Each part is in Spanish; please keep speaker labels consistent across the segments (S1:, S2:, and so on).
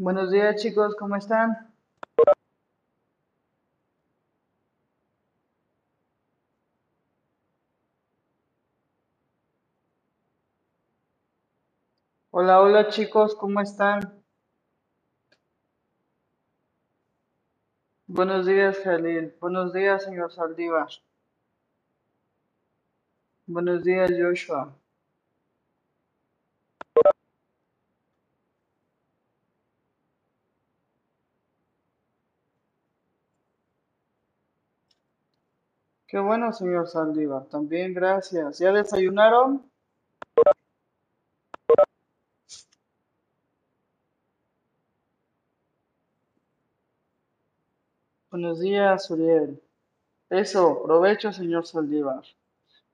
S1: Buenos días chicos, ¿cómo están? Hola, hola chicos, ¿cómo están? Buenos días, Jalil. Buenos días, señor Saldívar. Buenos días, Joshua. Qué bueno, señor Saldívar. También gracias. ¿Ya desayunaron? Buenos días, Uriel. Eso, provecho, señor Saldívar.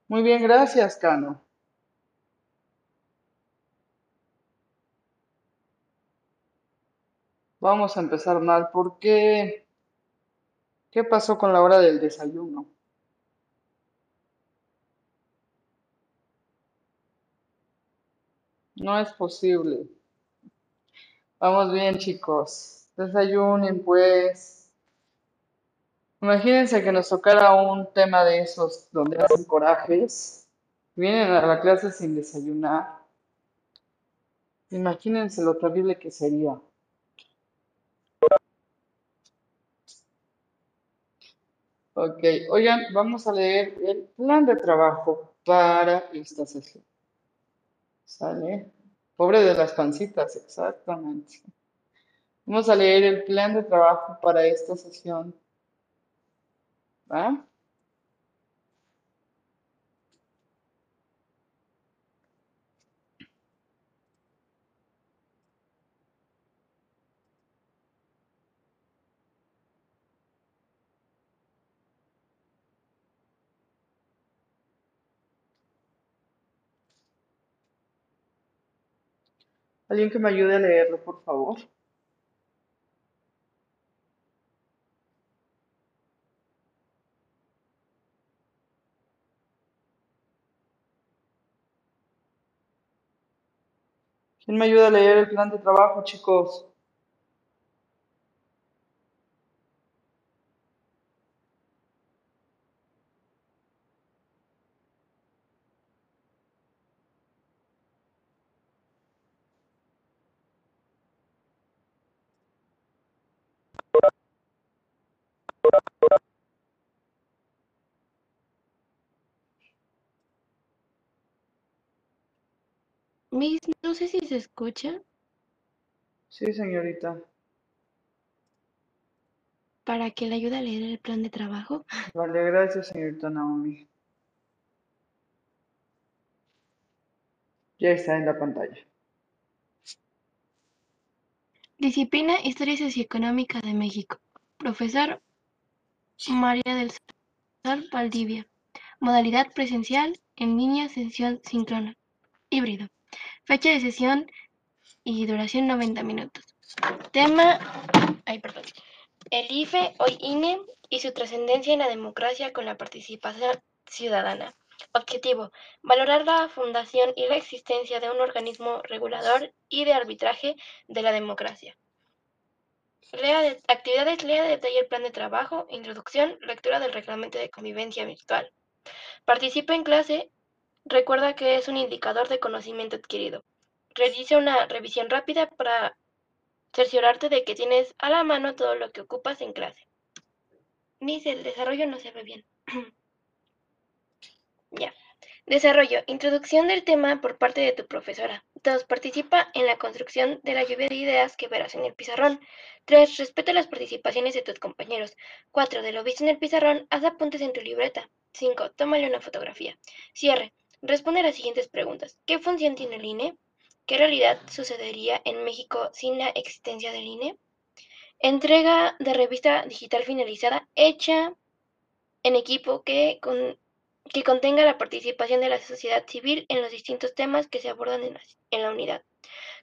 S1: Muy bien, gracias, Cano. Vamos a empezar mal. ¿Por qué? ¿Qué pasó con la hora del desayuno? No es posible. Vamos bien, chicos. Desayunen, pues. Imagínense que nos tocara un tema de esos donde hacen corajes. Vienen a la clase sin desayunar. Imagínense lo terrible que sería. Ok, oigan, vamos a leer el plan de trabajo para esta sesión. ¿Sale? Pobre de las pancitas, exactamente. Vamos a leer el plan de trabajo para esta sesión. ¿Va? ¿Alguien que me ayude a leerlo, por favor? ¿Quién me ayuda a leer el plan de trabajo, chicos?
S2: Miss, no sé si se escucha.
S1: Sí, señorita.
S2: ¿Para que le ayude a leer el plan de trabajo?
S1: Vale, gracias, señorita Naomi. Ya está en la pantalla.
S2: Disciplina Historia Socioeconómica de México. Profesor María del Sal Valdivia. Modalidad presencial, en línea, sesión síncrona. Híbrido. Fecha de sesión y duración 90 minutos. Tema, ay, perdón. El IFE, hoy INE, y su trascendencia en la democracia con la participación ciudadana. Objetivo, valorar la fundación y la existencia de un organismo regulador y de arbitraje de la democracia. Actividades, lea de detalle el plan de trabajo, introducción, lectura del reglamento de convivencia virtual. Participa en clase, recuerda que es un indicador de conocimiento adquirido. Realiza una revisión rápida para cerciorarte de que tienes a la mano todo lo que ocupas en clase. Miss, el desarrollo no se ve bien. ya. Desarrollo. Introducción del tema por parte de tu profesora. 2. Participa en la construcción de la lluvia de ideas que verás en el pizarrón. 3. Respeta las participaciones de tus compañeros. 4. De lo visto en el pizarrón, haz apuntes en tu libreta. 5. Tómale una fotografía. Cierre. Responde a las siguientes preguntas. ¿Qué función tiene el INE? ¿Qué realidad sucedería en México sin la existencia del INE? Entrega de revista digital finalizada hecha en equipo que, con, que contenga la participación de la sociedad civil en los distintos temas que se abordan en la, unidad.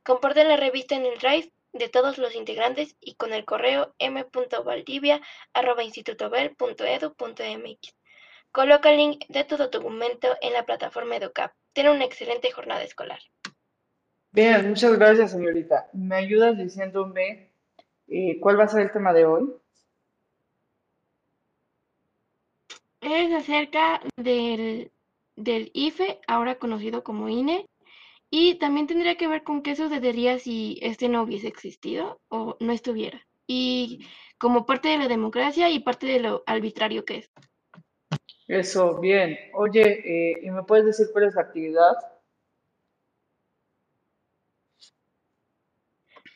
S2: Comparte la revista en el Drive de todos los integrantes y con el correo m.valdivia.institutobel.edu.mx. Coloca el link de tu documento en la plataforma EduCap. Ten una excelente jornada escolar.
S1: Bien, muchas gracias, señorita. ¿Me ayudas diciéndome eh, cuál va a ser el tema de hoy?
S2: Es acerca del, del IFE, ahora conocido como INE, y también tendría que ver con qué sucedería si este no hubiese existido o no estuviera. Y como parte de la democracia y parte de lo arbitrario que es.
S1: Eso, bien. Oye, eh, ¿y me puedes decir cuál es la actividad?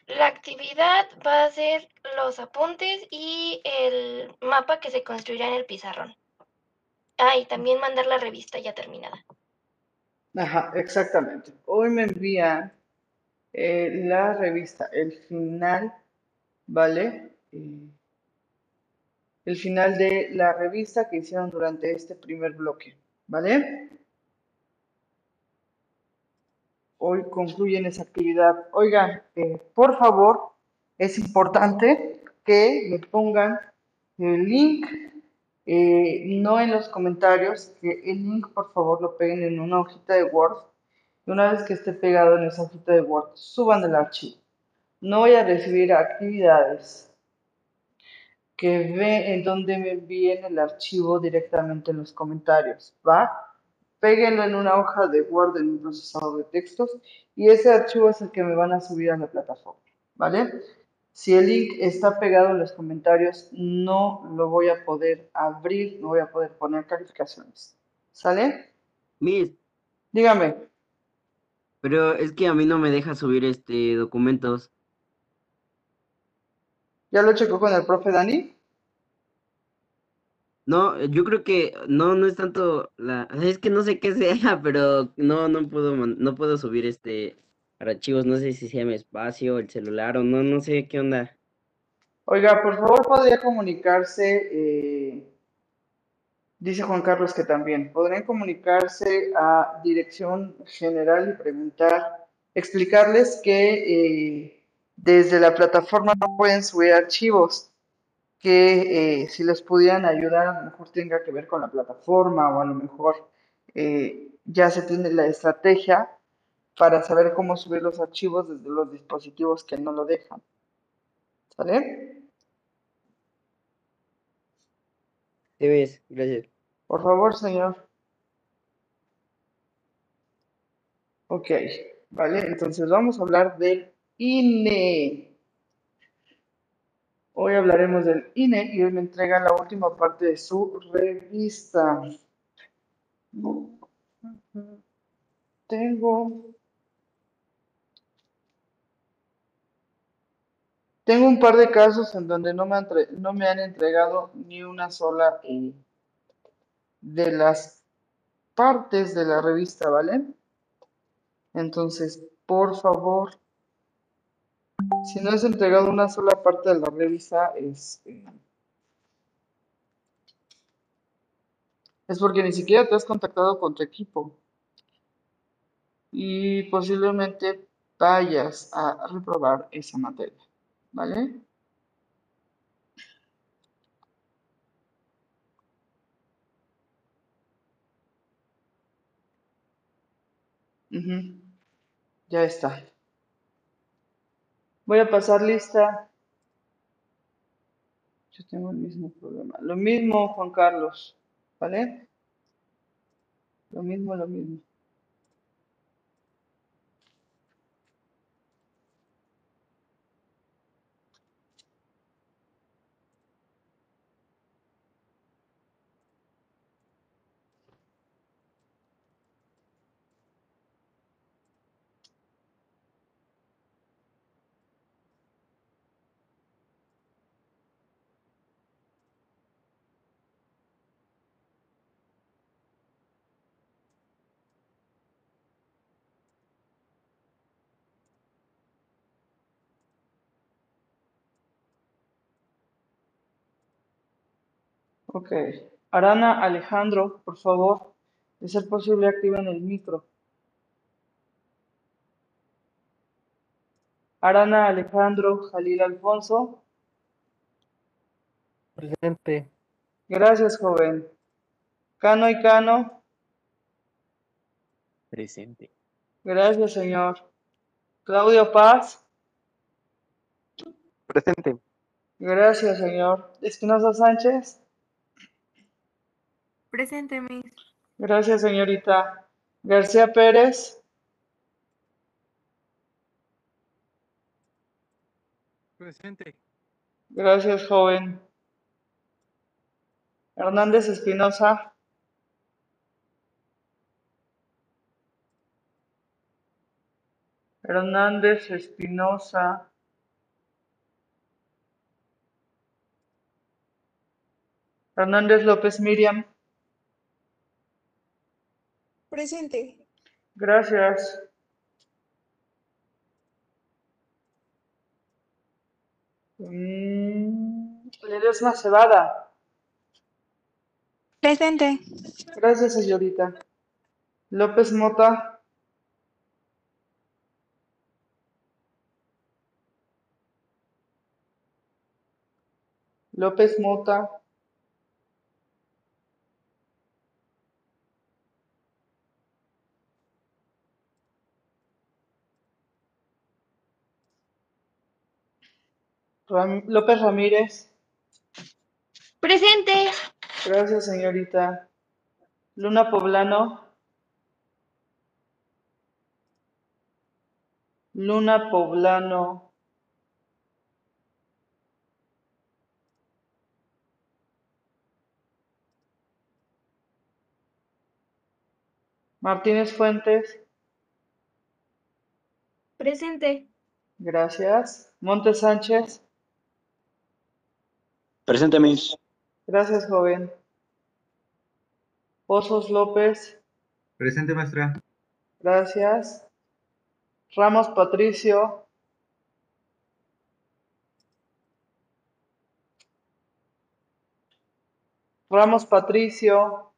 S2: La actividad va a ser los apuntes y el mapa que se construirá en el pizarrón. Ah, y también mandar la revista ya terminada.
S1: Ajá, exactamente. Hoy me envían eh, la revista, el final, ¿vale? Eh, el final de la revista que hicieron durante este primer bloque, ¿vale? Hoy concluyen esa actividad. Oigan, eh, por favor, es importante que me pongan el link, eh, no en los comentarios, que el link por favor lo peguen en una hojita de Word. Y una vez que esté pegado en esa hojita de Word, suban el archivo. No voy a recibir actividades que ve en donde me envíen el archivo directamente en los comentarios, ¿va? Péguenlo en una hoja de Word en un procesador de textos y ese archivo es el que me van a subir a la plataforma, ¿vale? Si el link está pegado en los comentarios, no lo voy a poder abrir, no voy a poder poner calificaciones. ¿Sale?
S3: Miss,
S1: Dígame.
S3: pero es que a mí no me deja subir este documentos.
S1: ¿Ya lo checó con el profe Dani?
S3: No, yo creo que no, no es tanto la, es que no sé qué sea, pero no, no puedo, no puedo subir este archivos, no sé si sea mi espacio, el celular o no, no sé qué onda.
S1: Oiga, por favor, podría comunicarse, eh, dice Juan Carlos que también, podrían comunicarse a Dirección General y preguntar explicarles que eh, desde la plataforma no pueden subir archivos, que eh, si les pudieran ayudar, a lo mejor tenga que ver con la plataforma o a lo mejor eh, ya se tiene la estrategia para saber cómo subir los archivos desde los dispositivos que no lo dejan. ¿Sale?
S3: Sí, ves, gracias.
S1: Por favor, señor. Ok, vale, entonces vamos a hablar del INE. Hoy hablaremos del INE y él me entrega la última parte de su revista. Tengo Tengo un par de casos en donde no me han, no me han entregado ni una sola eh, de las partes de la revista, ¿vale? Entonces, por favor, si no has entregado una sola parte de la revista, es, eh, es porque ni siquiera te has contactado con tu equipo y posiblemente vayas a reprobar esa materia, ¿vale? Ujú, Ya está. Voy a pasar lista. Yo tengo el mismo problema. Lo mismo, Juan Carlos, ¿vale? Lo mismo, lo mismo. Ok. Arana Alejandro, por favor, de ser posible, activen el micro. Arana Alejandro Jalil Alfonso.
S4: Presente.
S1: Gracias, joven. Cano y Cano.
S4: Presente.
S1: Gracias, señor. Claudio Paz.
S4: Presente.
S1: Gracias, señor. Espinosa Sánchez.
S2: Presente, Miss.
S1: Gracias, señorita. García Pérez.
S4: Presente.
S1: Gracias, joven. Hernández Espinosa. Hernández Espinosa. Hernández López Miriam.
S5: Presente.
S1: Gracias. Mm, Ledesma Cebada.
S5: Presente.
S1: Gracias, señorita. López Mota. López Mota. Ram- López Ramírez.
S2: Presente.
S1: Gracias, señorita. Luna Poblano. Luna Poblano. Martínez Fuentes.
S2: Presente.
S1: Gracias. Montes Sánchez.
S6: Presente, Miss.
S1: Gracias, joven. Pozos López.
S7: Presente, maestra.
S1: Gracias. Ramos Patricio. Ramos Patricio.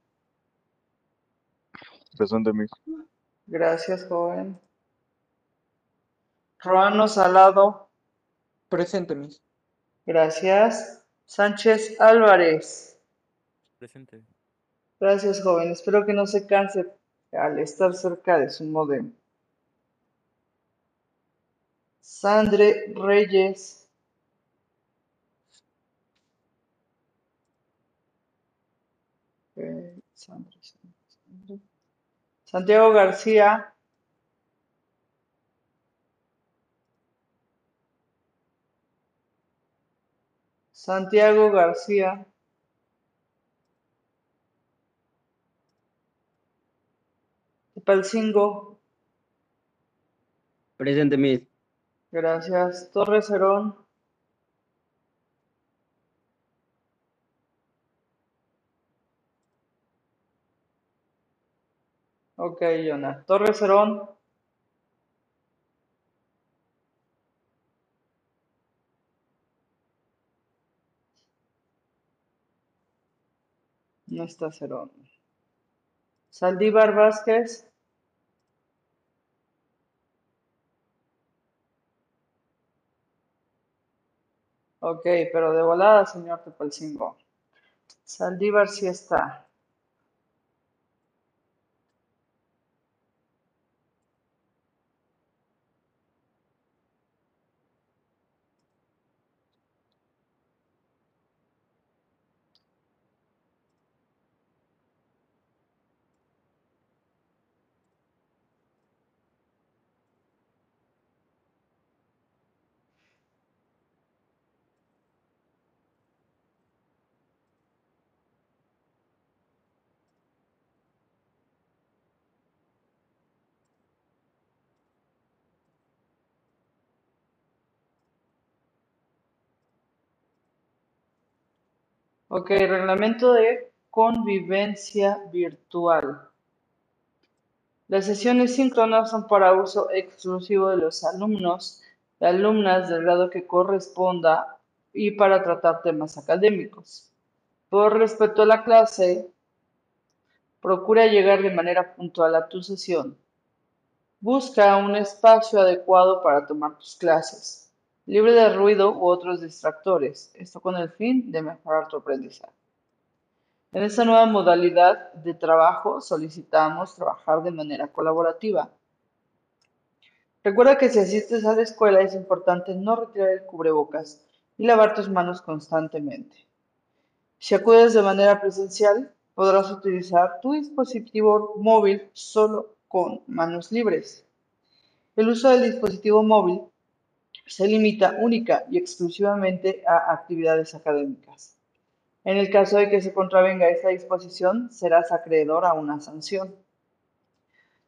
S6: Presente, Miss.
S1: Gracias, joven. Ruano Salado,
S4: Presente, Miss.
S1: gracias. Sánchez Álvarez,
S6: Presente.
S1: gracias joven. Espero que no se canse al estar cerca de su modem. Sandre Reyes, Sandre. Santiago García, Santiago García, Tepalcingo,
S3: Presente, Miss.
S1: gracias. Torres Herón, ok, Jonah. Torres Herón, no está Herón. Saldívar Vázquez, ok, pero de volada, señor Tepalcingo. Saldívar sí está. Ok, reglamento de convivencia virtual. Las sesiones síncronas son para uso exclusivo de los alumnos y alumnas del grado que corresponda y para tratar temas académicos. Por respeto a la clase, procura llegar de manera puntual a tu sesión. Busca un espacio adecuado para tomar tus clases, libre de ruido u otros distractores, esto con el fin de mejorar tu aprendizaje. En esta nueva modalidad de trabajo solicitamos trabajar de manera colaborativa. Recuerda que si asistes a la escuela es importante no retirar el cubrebocas y lavar tus manos constantemente. Si acudes de manera presencial, podrás utilizar tu dispositivo móvil solo con manos libres. El uso del dispositivo móvil se limita única y exclusivamente a actividades académicas. En el caso de que se contravenga esta disposición, serás acreedor a una sanción.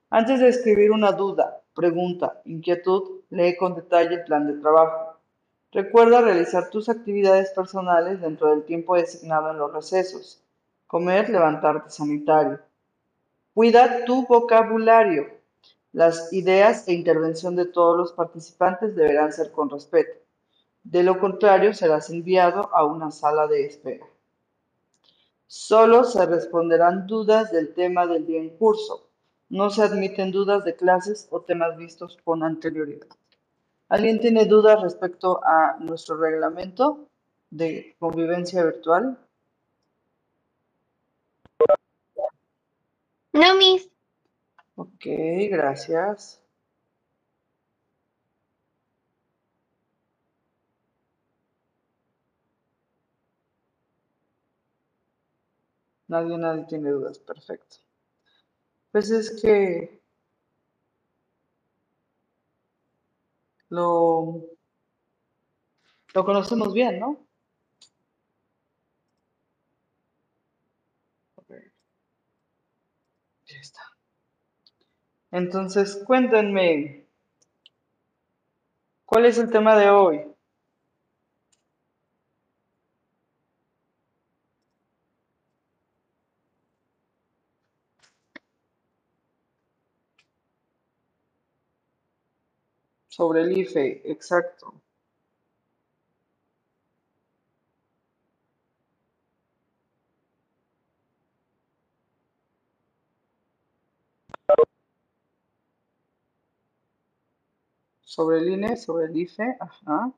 S1: Antes de escribir una duda, pregunta, inquietud, lee con detalle el plan de trabajo. Recuerda realizar tus actividades personales dentro del tiempo designado en los recesos. Comer, levantarte sanitario. Cuida tu vocabulario. Las ideas e intervención de todos los participantes deberán ser con respeto. De lo contrario, serás enviado a una sala de espera. Solo se responderán dudas del tema del día en curso. No se admiten dudas de clases o temas vistos con anterioridad. ¿Alguien tiene dudas respecto a nuestro reglamento de convivencia virtual?
S2: No, Miss.
S1: Ok, gracias. Nadie, nadie tiene dudas, perfecto. Pues es que lo, lo conocemos bien, ¿no? Ok, ya está. Entonces, cuéntenme, ¿cuál es el tema de hoy? Sobre el IFE, exacto. Sobre el INE, sobre el IFE, ajá.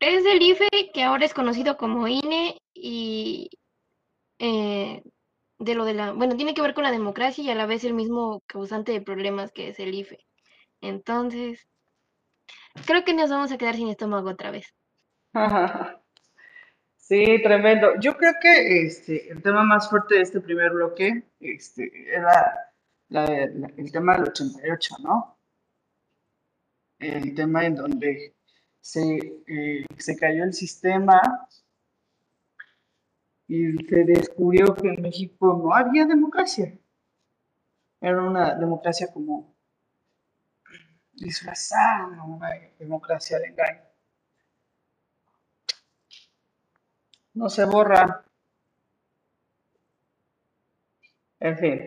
S2: Es del IFE, que ahora es conocido como INE, y eh, de lo de la, bueno, tiene que ver con la democracia y a la vez el mismo causante de problemas que es el IFE. Entonces, creo que nos vamos a quedar sin estómago otra vez.
S1: Sí, tremendo. Yo creo que este, el tema más fuerte de este primer bloque este, era el tema del 88, ¿no? El tema en donde se, eh, se cayó el sistema y se descubrió que en México no había democracia. Era una democracia como disfrazada, una democracia de engaño. No se borra. En fin,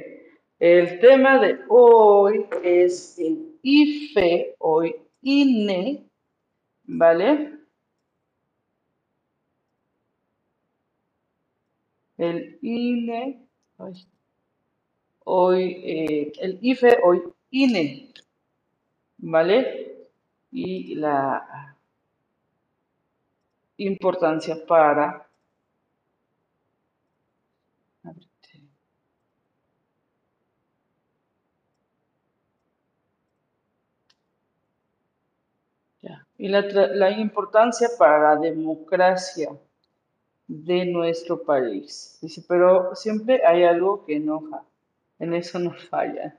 S1: el tema de hoy es el IFE o INE, ¿vale? El INE, hoy, eh, el IFE hoy INE, ¿vale? Y la importancia para... ábrete. Ya. Y la, la importancia para la democracia de nuestro país. Dice, pero siempre hay algo que enoja. En eso no falla.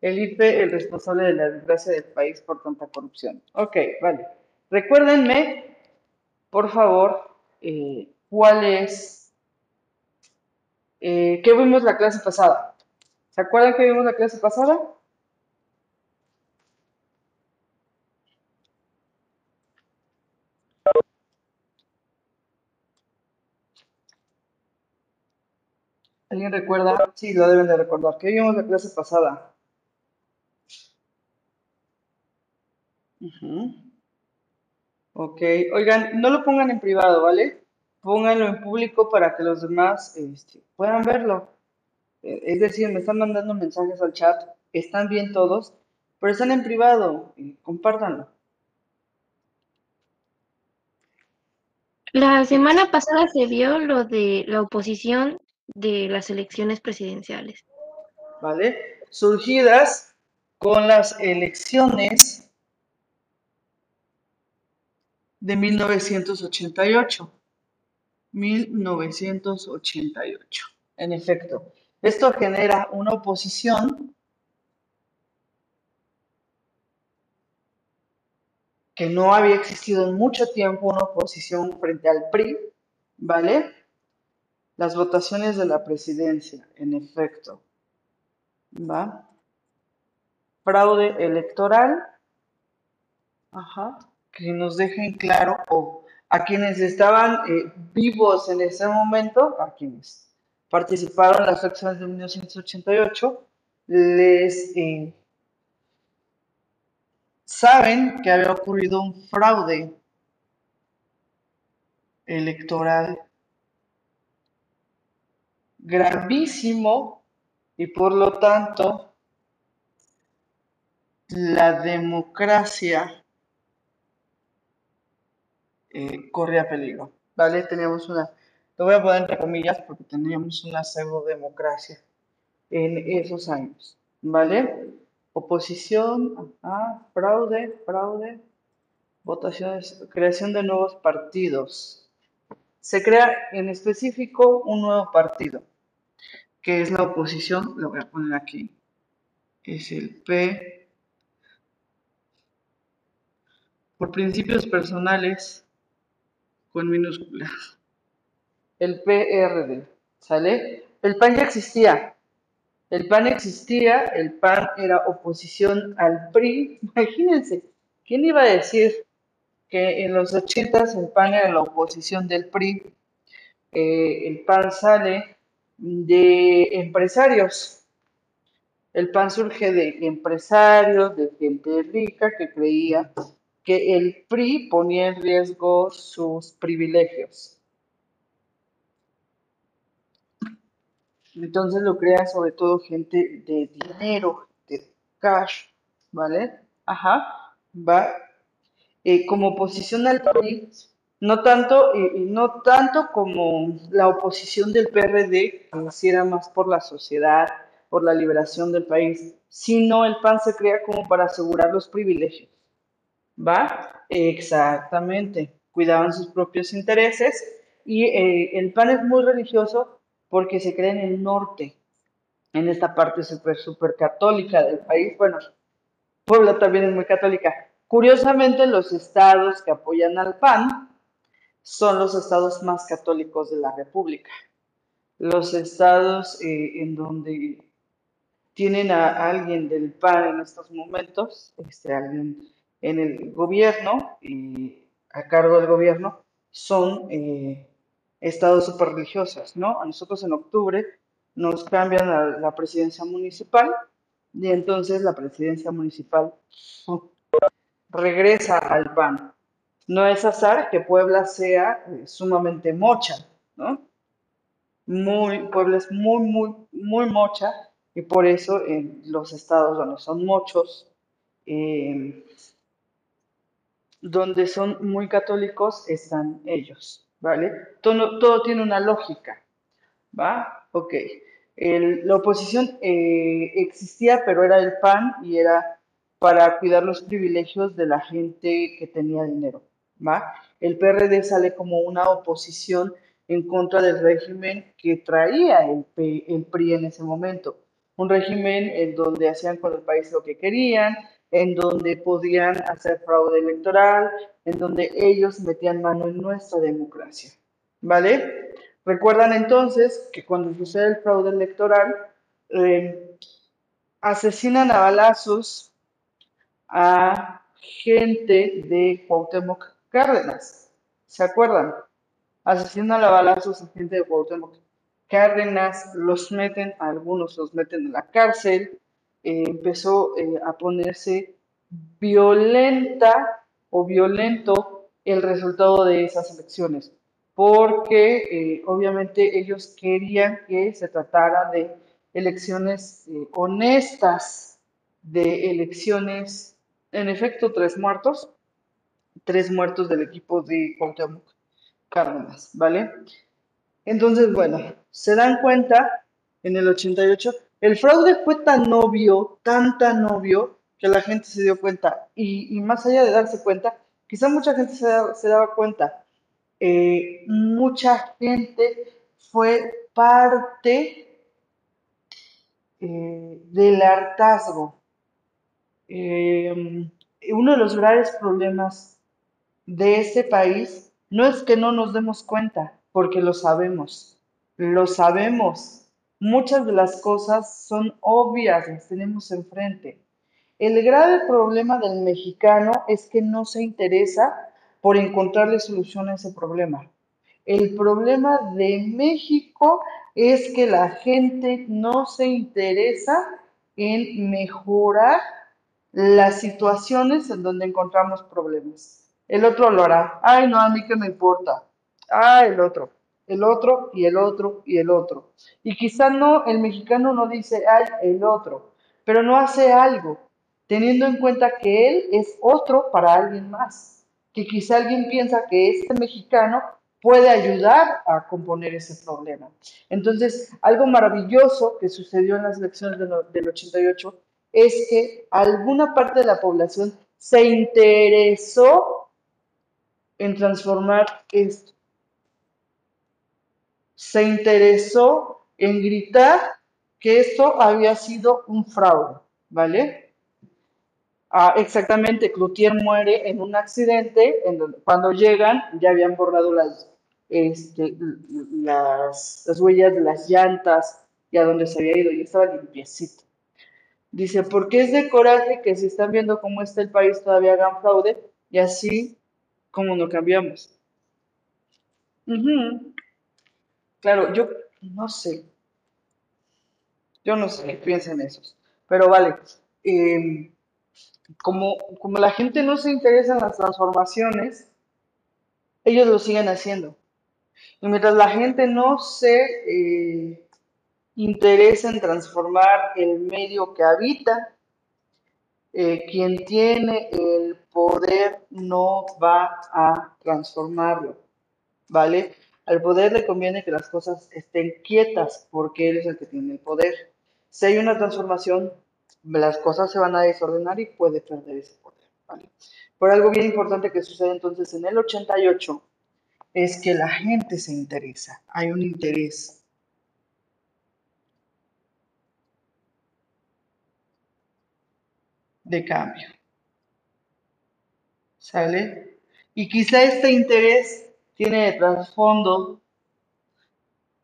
S1: El IFE, el responsable de la desgracia del país por tanta corrupción. Ok, vale. Recuérdenme, por favor, eh, cuál es, eh, ¿qué vimos la clase pasada? ¿Se acuerdan que vimos la clase pasada? ¿Alguien recuerda? Sí, lo deben de recordar. ¿Qué vimos la clase pasada? Ujú. Ok, oigan, no lo pongan en privado, ¿vale? Pónganlo en público para que los demás este, puedan verlo. Eh, Es decir, me están mandando mensajes al chat, están bien todos, pero están en privado, eh, compártanlo.
S2: La semana pasada se vio lo de la oposición de las elecciones presidenciales.
S1: ¿vale? Surgidas con las elecciones de 1988. 1988. En efecto, esto genera una oposición que no había existido en mucho tiempo, una oposición frente al PRI, ¿vale? Las votaciones de la presidencia, en efecto, ¿va? Fraude electoral, ajá, que nos dejen claro, o a quienes estaban eh, vivos en ese momento, a quienes participaron en las elecciones de 1988, les eh, saben que había ocurrido un fraude electoral gravísimo y por lo tanto la democracia eh, corría peligro, ¿vale? Teníamos una, lo voy a poner entre comillas porque teníamos una pseudo democracia en esos años, ¿vale? Oposición, ajá, fraude, fraude, votaciones, creación de nuevos partidos. Se crea en específico un nuevo partido, que es la oposición, lo voy a poner aquí, es el P, por principios personales, con minúsculas, el PRD, ¿sale? El PAN ya existía, el PAN existía, el PAN era oposición al PRI, imagínense, ¿quién iba a decir que en los ochentas el PAN era la oposición del PRI? Eh, el PAN sale de empresarios. El PAN surge de empresarios, de gente rica que creía que el PRI ponía en riesgo sus privilegios. Entonces lo crea sobre todo gente de dinero, de cash, ¿vale? Ajá, va eh, como oposición al país, no tanto, y no tanto como la oposición del PRD, que hiciera más por la sociedad, por la liberación del país, sino el PAN se crea como para asegurar los privilegios. ¿Va? Exactamente. Cuidaban sus propios intereses y eh, el PAN es muy religioso porque se crea en el norte, en esta parte súper, súper católica del país. Bueno, Puebla también es muy católica. Curiosamente, los estados que apoyan al PAN son los estados más católicos de la República. Los estados eh, en donde tienen a alguien del PAN en estos momentos, este, alguien en el gobierno y a cargo del gobierno, son eh, estados super religiosos, ¿no? A nosotros en octubre nos cambian a la presidencia municipal y entonces la presidencia municipal regresa al PAN. No es azar que Puebla sea eh, sumamente mocha, ¿no? Muy, Puebla es muy, muy, muy mocha y por eso en los estados donde son muchos, eh, donde son muy católicos, están ellos, ¿vale? Todo, todo tiene una lógica, ¿va? Ok. La oposición eh, existía, pero era el PAN y era para cuidar los privilegios de la gente que tenía dinero, El PRD sale como una oposición en contra del régimen que traía el, el PRI en ese momento un régimen en donde hacían con el país lo que querían, en donde podían hacer fraude electoral, en donde ellos metían mano en nuestra democracia. ¿Vale? Recuerdan entonces que cuando sucede el fraude electoral, eh, asesinan a balazos a gente de Cuauhtémoc Cárdenas. ¿Se acuerdan? Asesinan a balazos a gente de Cuauhtémoc Cárdenas, los meten, algunos los meten en la cárcel, eh, empezó eh, a ponerse violenta o violento el resultado de esas elecciones, porque eh, obviamente ellos querían que se tratara de elecciones honestas, de elecciones, en efecto, tres muertos, tres muertos del equipo de Cuauhtémoc Cárdenas, ¿vale? Entonces, bueno, se dan cuenta en el 88, el fraude fue tan obvio, tan, tan obvio, que la gente se dio cuenta. Y, más allá de darse cuenta, quizá mucha gente se, daba cuenta. Eh, mucha gente fue parte eh, del hartazgo. Eh, uno de los graves problemas de este país no es que no nos demos cuenta, porque lo sabemos, lo sabemos. Muchas de las cosas son obvias, las tenemos enfrente. El grave problema del mexicano es que no se interesa por encontrarle solución a ese problema. El problema de México es que la gente no se interesa en mejorar las situaciones en donde encontramos problemas. El otro lo hará. Ay, no, a mí que me importa ah, el otro, el otro y el otro y el otro. Y quizá no, el mexicano no dice, ay, el otro, pero no hace algo, teniendo en cuenta que él es otro para alguien más, que quizá alguien piensa que este mexicano puede ayudar a componer ese problema. Entonces, algo maravilloso que sucedió en las elecciones del 88 es que alguna parte de la población se interesó en transformar esto se interesó en gritar que esto había sido un fraude, ¿vale? Ah, exactamente, Cloutier muere en un accidente, cuando llegan ya habían borrado las, este, las, las, huellas de las llantas y a donde se había ido, y estaba limpiecito. Dice, porque es de coraje que si están viendo cómo está el país todavía hagan fraude y así como no cambiamos. Claro, yo no sé. Yo no sé qué piensan esos. Pero vale, em, como, como la gente no se interesa en las transformaciones, ellos lo siguen haciendo. Y mientras la gente no se eh, interés en transformar el medio que habita. Eh, quien tiene el poder no va a transformarlo, ¿vale? Al poder le conviene que las cosas estén quietas porque él es el que tiene el poder. Si hay una transformación, las cosas se van a desordenar y puede perder ese poder, ¿vale? Por algo bien importante que sucede entonces en el 88 es que la gente se interesa, hay un interés. de cambio. ¿Sale? Y quizá este interés tiene de trasfondo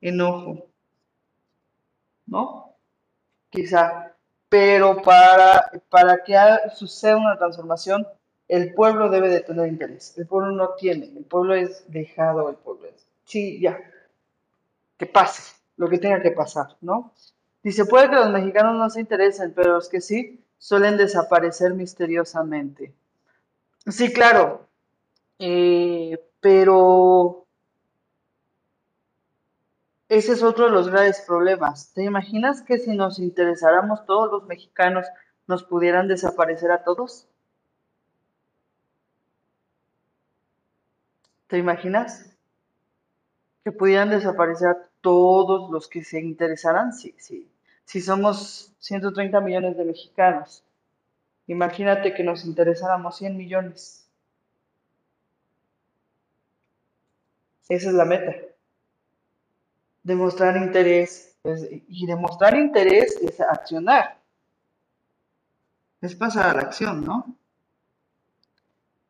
S1: enojo, ¿no? Quizá. Pero para, para que suceda una transformación, el pueblo debe de tener interés. El pueblo no tiene, el pueblo es dejado, el pueblo es, sí, ya, que pase, lo que tenga que pasar, ¿no? Dice, puede que los mexicanos no se interesen, pero los que sí suelen desaparecer misteriosamente. Sí, claro, eh, pero ese es otro de los graves problemas. ¿Te imaginas que si nos interesáramos todos los mexicanos, nos pudieran desaparecer a todos? ¿Te imaginas? Que pudieran desaparecer a todos los que se interesaran, sí, sí. Si somos 130 millones de mexicanos, imagínate que nos interesáramos 100 millones. Esa es la meta. Demostrar interés. y demostrar interés es accionar. Es pasar a la acción, ¿no?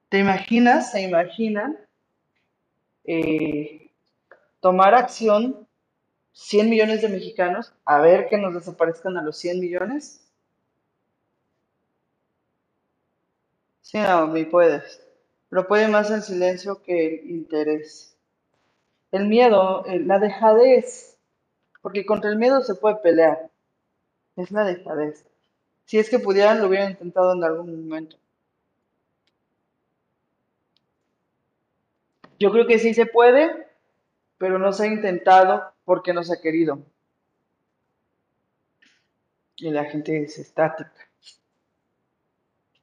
S1: ¿Te imaginas, se imaginan eh, tomar acción 100 millones de mexicanos, a ver que nos desaparezcan a los 100 millones. Sí, no, mi puedes. Pero puede más el silencio que el interés. El miedo, la dejadez, porque contra el miedo se puede pelear. Es la dejadez. Si es que pudieran, lo hubieran intentado en algún momento. Yo creo que sí se puede, pero no se ha intentado porque no se ha querido. Y la gente es estática.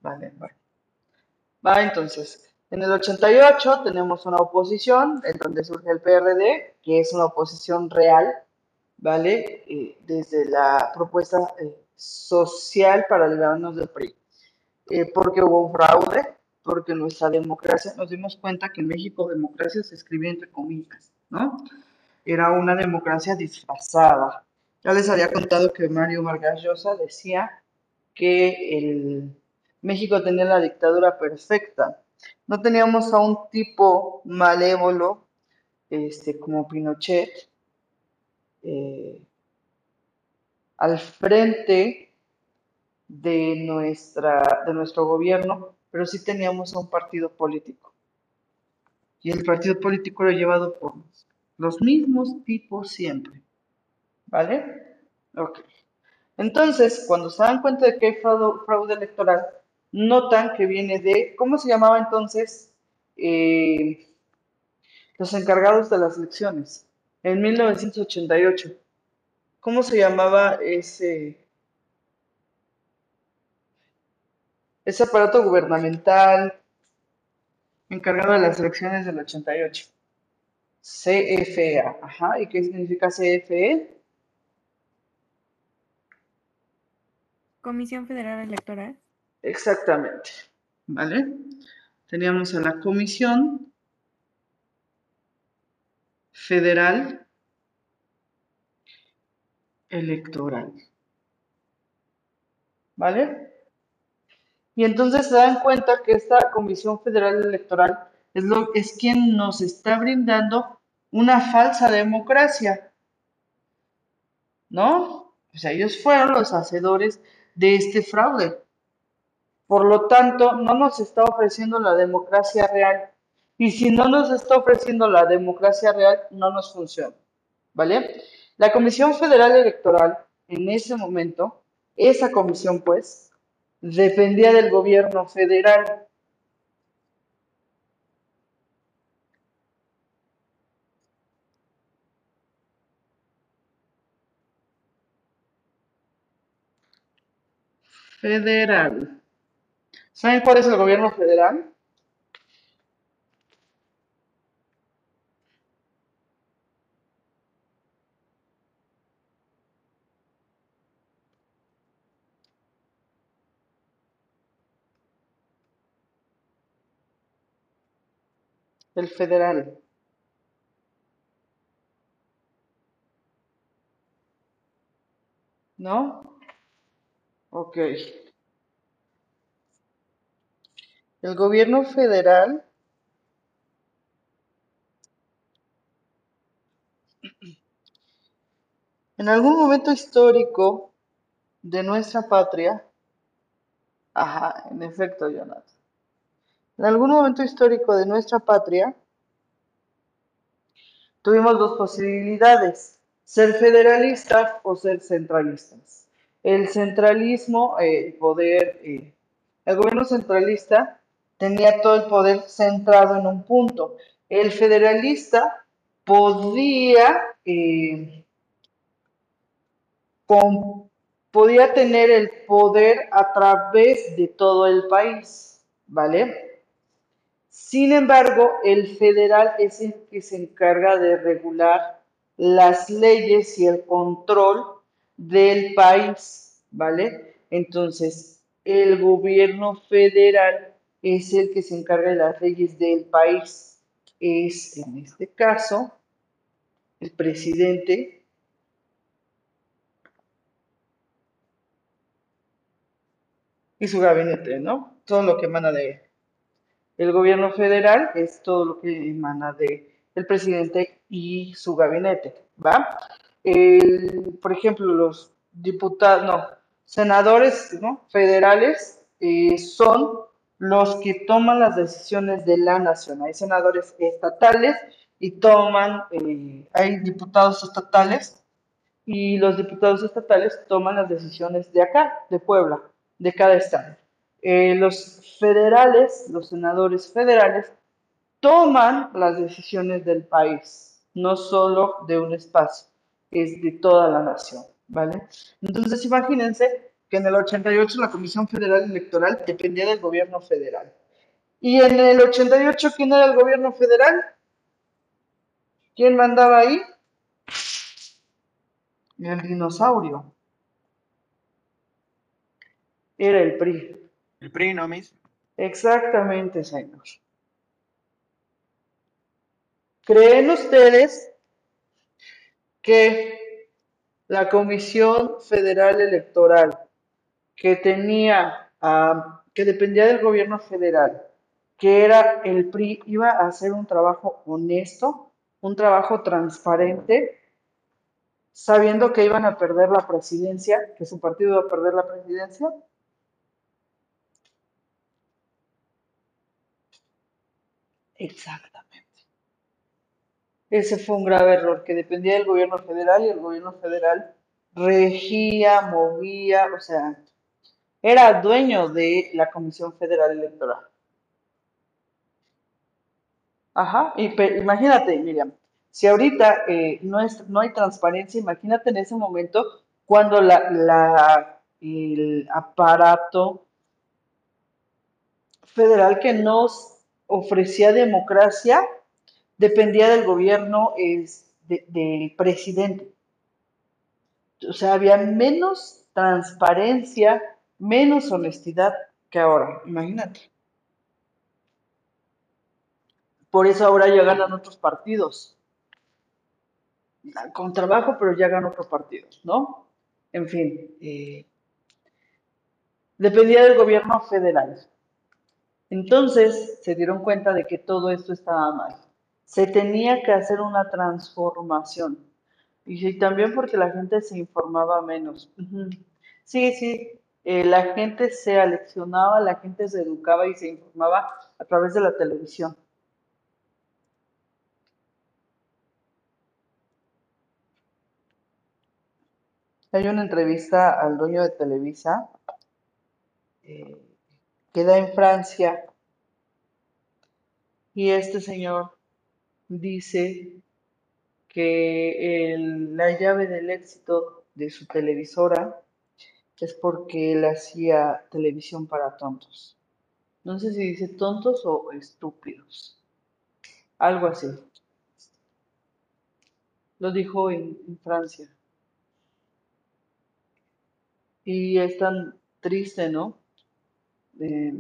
S1: Vale, vale. Va, entonces, en el 88 tenemos una oposición en donde surge el PRD, que es una oposición real, ¿vale? Eh, desde la propuesta eh, social para liberarnos del PRI. Eh, porque hubo un fraude, porque nuestra democracia, nos dimos cuenta que en México democracia se escribía entre comillas, ¿no? Era una democracia disfrazada. Ya les había contado que Mario Vargas Llosa decía que el México tenía la dictadura perfecta. No teníamos a un tipo malévolo, este, como Pinochet, eh, al frente de, nuestra, de nuestro gobierno pero sí teníamos a un partido político. Y el partido político era llevado por los mismos tipos siempre. ¿Vale? Ok. Entonces, cuando se dan cuenta de que hay fraude, electoral, notan que viene de, ¿cómo se llamaba entonces? Eh, los encargados de las elecciones, en 1988. ¿Cómo se llamaba ese, ese aparato gubernamental encargado de las elecciones del 88. CFA. Ajá. ¿Y qué significa CFE?
S5: Comisión Federal Electoral.
S1: Exactamente. ¿Vale? Teníamos a la Comisión Federal Electoral. ¿Vale? Y entonces se dan cuenta que esta Comisión Federal Electoral es, lo, es quien nos está brindando una falsa democracia. ¿No? O sea, ellos fueron los hacedores de este fraude. Por lo tanto, no nos está ofreciendo la democracia real. Y si no nos está ofreciendo la democracia real, no nos funciona. ¿Vale? La Comisión Federal Electoral, en ese momento, esa comisión, pues, dependía del gobierno federal. Federal. ¿Saben cuál es el gobierno federal? El federal. ¿No? Ok. El gobierno federal en algún momento histórico de nuestra patria, ajá, en efecto, Jonathan, en algún momento histórico de nuestra patria, tuvimos dos posibilidades, ser federalistas o ser centralistas. El centralismo, el poder, eh, el gobierno centralista tenía todo el poder centrado en un punto. El federalista podía, eh, podía tener el poder a través de todo el país, ¿vale? Sin embargo, el federal es el que se encarga de regular las leyes y el control del país, ¿vale? Entonces, el gobierno federal es el que se encarga de las leyes del país. Es, en este caso, el presidente y su gabinete, ¿no? Todo lo que emana de. El gobierno federal es todo lo que emana de el presidente y su gabinete, ¿va? El- por ejemplo, los diputados, no, senadores, ¿no? federales eh, son los que toman las decisiones de la nación. Hay senadores estatales y toman, eh, hay diputados estatales y los diputados estatales toman las decisiones de acá, de Puebla, de cada estado. Eh, los federales, los senadores federales, toman las decisiones del país, no solo de un espacio, es de toda la nación, ¿vale? Entonces, imagínense que en el 88 la Comisión Federal Electoral dependía del gobierno federal. Y en el 88, ¿quién era el gobierno federal? ¿Quién mandaba ahí? El dinosaurio. Era el PRI.
S6: El PRI, ¿no, Miss?
S1: Exactamente, señor. ¿Creen ustedes que la Comisión Federal Electoral, que tenía, que dependía del gobierno federal, que era el PRI, iba a hacer un trabajo honesto, un trabajo transparente, sabiendo que iban a perder la presidencia, que su partido iba a perder la presidencia? Exactamente. Ese fue un grave error, que dependía del gobierno federal y el gobierno federal regía, movía, o sea, era dueño de la Comisión Federal Electoral. Ajá, y imagínate, Miriam, si ahorita eh, no es, no hay transparencia, imagínate en ese momento cuando la, la- el aparato federal que nos ofrecía democracia dependía del gobierno es, de- del presidente. O sea, había menos transparencia, menos honestidad que ahora, imagínate. Por eso ahora ya ganan otros partidos. Con trabajo, pero ya ganan otros partidos, ¿no? En fin, eh, dependía del gobierno federal. Entonces se dieron cuenta de que todo esto estaba mal. Se tenía que hacer una transformación. Y también porque la gente se informaba menos. Sí, sí, eh, la gente se aleccionaba, la gente se educaba y se informaba a través de la televisión. Hay una entrevista al dueño de Televisa eh, que da en Francia y este señor dice que el- la llave del éxito de su televisora es porque él hacía televisión para tontos. No sé si dice tontos o estúpidos. Algo así. Lo dijo en, Francia. Y es tan triste, ¿no? Eh,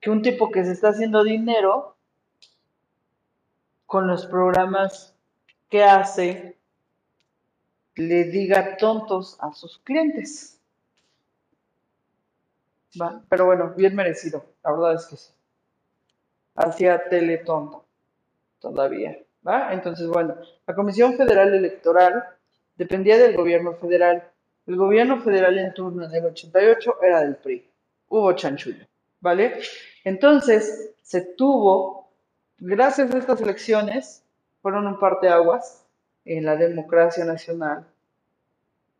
S1: que un tipo que se está haciendo dinero con los programas que hace le diga tontos a sus clientes. ¿Va? Pero bueno, bien merecido, la verdad es que sí. Hacía teletonto todavía. Entonces, bueno, la Comisión Federal Electoral dependía del gobierno federal. El gobierno federal en turno del 88 era del PRI. Hubo chanchullo, ¿vale? Entonces, se tuvo, gracias a estas elecciones, fueron un parteaguas en la democracia nacional.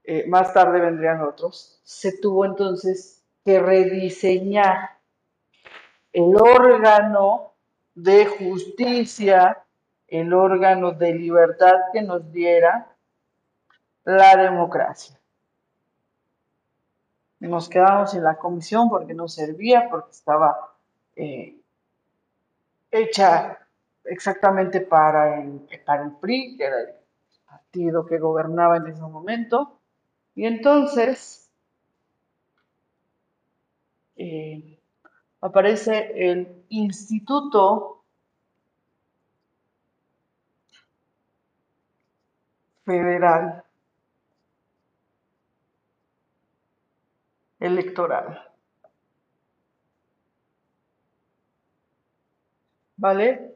S1: Eh, más tarde vendrían otros. Se tuvo entonces que rediseñar el órgano de justicia, el órgano de libertad que nos diera la democracia. Nos quedamos en la comisión porque no servía, porque estaba eh, hecha exactamente para el, para el PRI, que era el partido que gobernaba en ese momento. Y entonces eh, aparece el Instituto Federal Electoral. ¿Vale?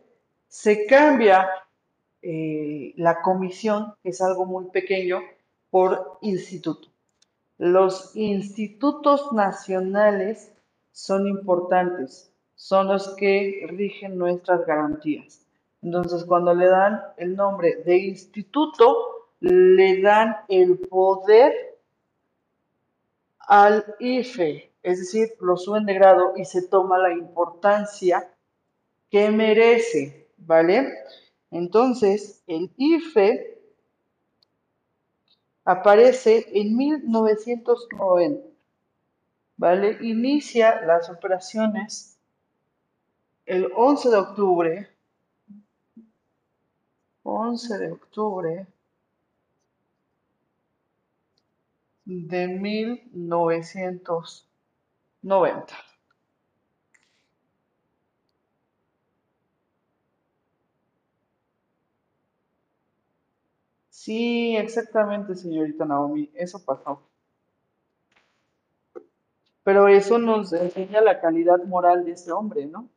S1: Se cambia eh, la comisión, que es algo muy pequeño, por instituto. Los institutos nacionales son importantes, son los que rigen nuestras garantías. Entonces, cuando le dan el nombre de instituto, le dan el poder al IFE, es decir, lo suben de grado y se toma la importancia que merece, ¿vale? Entonces, el IFE aparece en 1990, ¿vale? Inicia las operaciones el 11 de octubre, 11 de octubre de 1990. Sí, exactamente, señorita Naomi, eso pasó. Pero eso nos enseña la calidad moral de ese hombre, ¿no?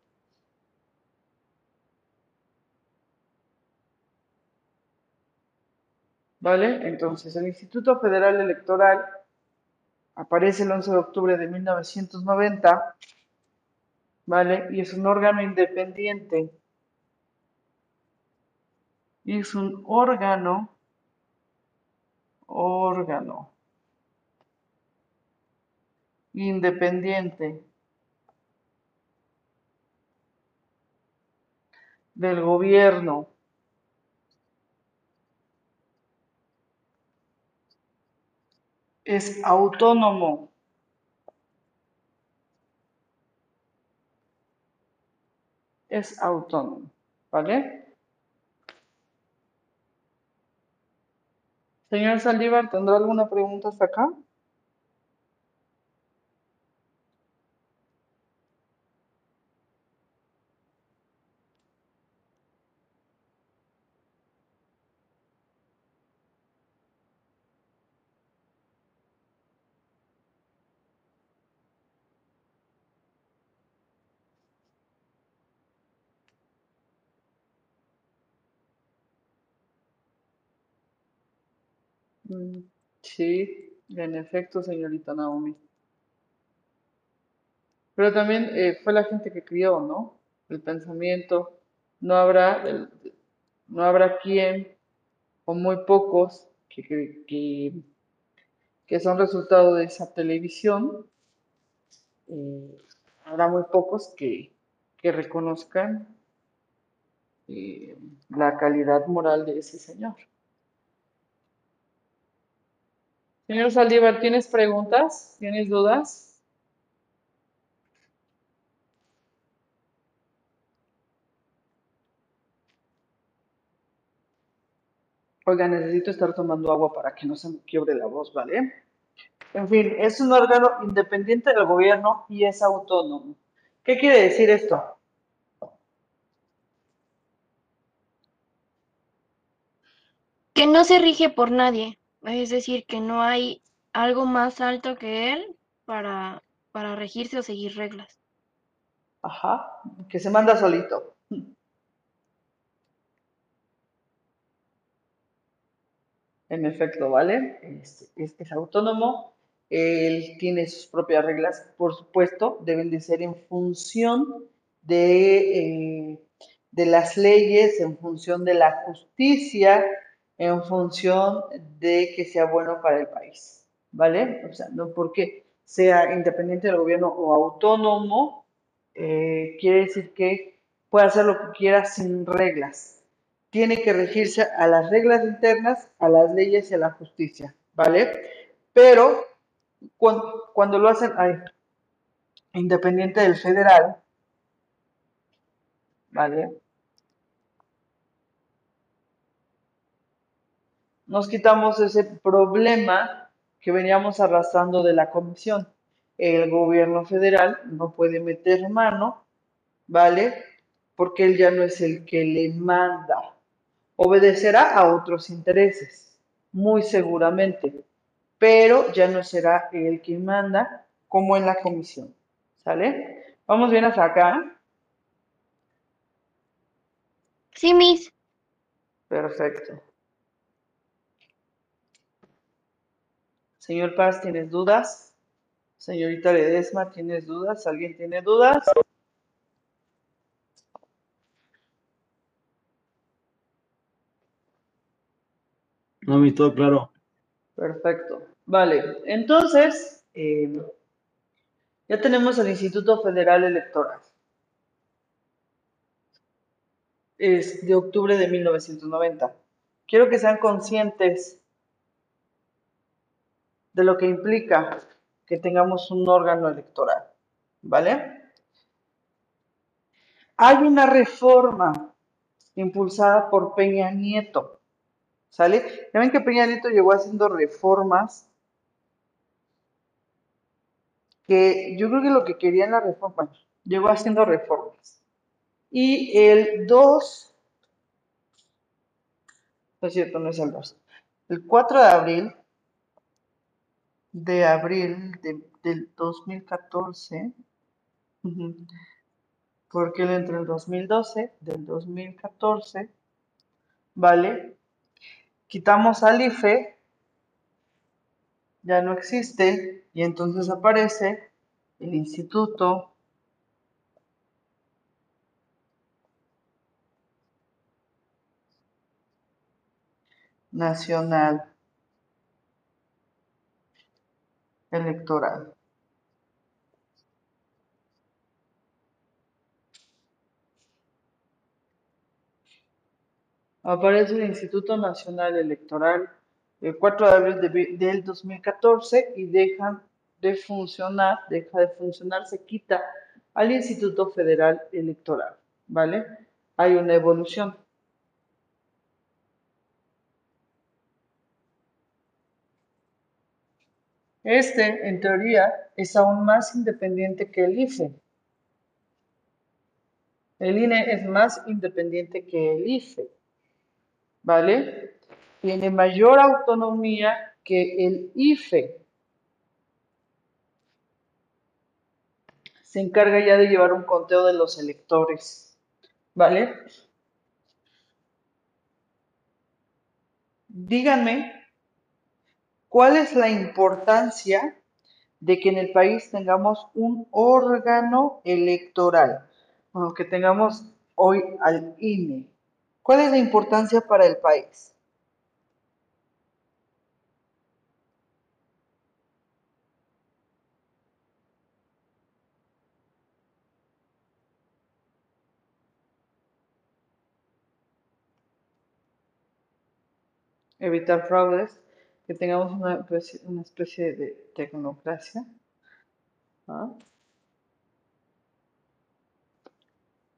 S1: ¿Vale? Entonces, el Instituto Federal Electoral aparece el 11 de octubre de 1990, ¿vale? Y es un órgano independiente. Y es un órgano, órgano independiente del gobierno. Es autónomo. Es autónomo, ¿vale? Señor Saldívar, ¿tendrá alguna pregunta hasta acá? Sí, en efecto, señorita Naomi. Pero también eh, fue la gente que crió, ¿no? El pensamiento. No habrá, no habrá quien, o muy pocos, que, que, que, que son resultado de esa televisión. eh, habrá muy pocos que, que reconozcan eh, la calidad moral de ese señor. Señor Saldívar, ¿tienes preguntas? ¿Tienes dudas? Oiga, necesito estar tomando agua para que no se me quiebre la voz, ¿vale? En fin, es un órgano independiente del gobierno y es autónomo. ¿Qué quiere decir esto?
S2: Que no se rige por nadie, es decir, que no hay algo más alto que él para, para regirse o seguir reglas.
S1: Ajá, que se manda solito. En efecto, ¿vale? Es, es- autónomo, él tiene sus propias reglas, por supuesto, deben de ser en función de, eh, de las leyes, en función de la justicia, en función de que sea bueno para el país, ¿vale? O sea, no porque sea independiente del gobierno o autónomo, eh, quiere decir que puede hacer lo que quiera sin reglas tiene que regirse a las reglas internas, a las leyes y a la justicia, ¿vale? Pero cuando, cuando lo hacen ay, independiente del federal, ¿vale? Nos quitamos ese problema que veníamos arrastrando de la comisión. El gobierno federal no puede meter mano, ¿vale? Porque él ya no es el que le manda. Obedecerá a otros intereses, muy seguramente, pero ya no será el que manda como en la comisión. ¿Sale? Vamos bien hasta acá.
S2: Sí, Miss.
S1: Perfecto. Señor Paz, ¿tienes dudas? Señorita Ledesma, ¿tienes dudas? ¿Alguien tiene dudas?
S6: No, mi todo claro.
S1: Perfecto. Vale, entonces, eh, ya tenemos el Instituto Federal Electoral. Es de octubre de 1990. Quiero que sean conscientes de lo que implica que tengamos un órgano electoral. ¿Vale? Hay una reforma impulsada por Peña Nieto. ¿Sale? Ya ven que Peña Nieto llegó haciendo reformas que yo creo que lo que quería en la reforma, llegó haciendo reformas. Y el 2, no es cierto, no es el 2, el 4 de abril, de abril de- del 2014, ujú, porque él entró en el 2012, del 2014, ¿vale? Quitamos al IFE, ya no existe, y entonces aparece el Instituto Nacional Electoral. Aparece el Instituto Nacional Electoral el 4 de abril de del 2014 y dejan de funcionar, deja de funcionar, se quita al Instituto Federal Electoral, ¿vale? Hay una evolución. Este, en teoría, es aún más independiente que el IFE. El INE es más independiente que el IFE, ¿vale? Tiene mayor autonomía que el IFE. Se encarga ya de llevar un conteo de los electores, ¿vale? Díganme, ¿cuál es la importancia de que en el país tengamos un órgano electoral? Bueno, que tengamos hoy al INE. ¿Cuál es la importancia para el país? Evitar fraudes. Que tengamos una una especie de tecnocracia. ¿ah?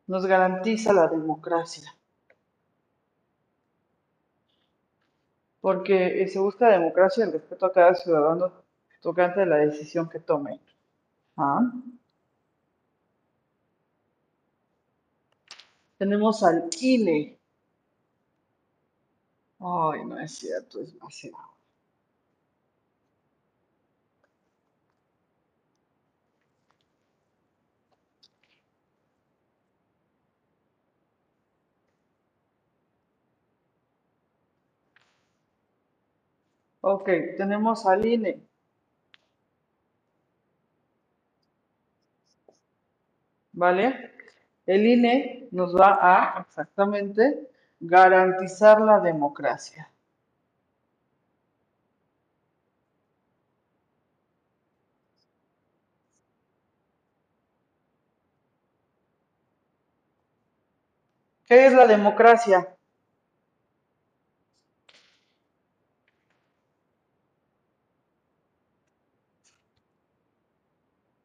S1: Nos garantiza la democracia. Porque eh, se busca democracia y el respeto a cada ciudadano tocante a la decisión que tome. ¿ah? Tenemos al INE. Ay, no es cierto, es demasiado. Ok, tenemos al INE. ¿Vale? El INE nos va a exactamente garantizar la democracia. ¿Qué es la democracia?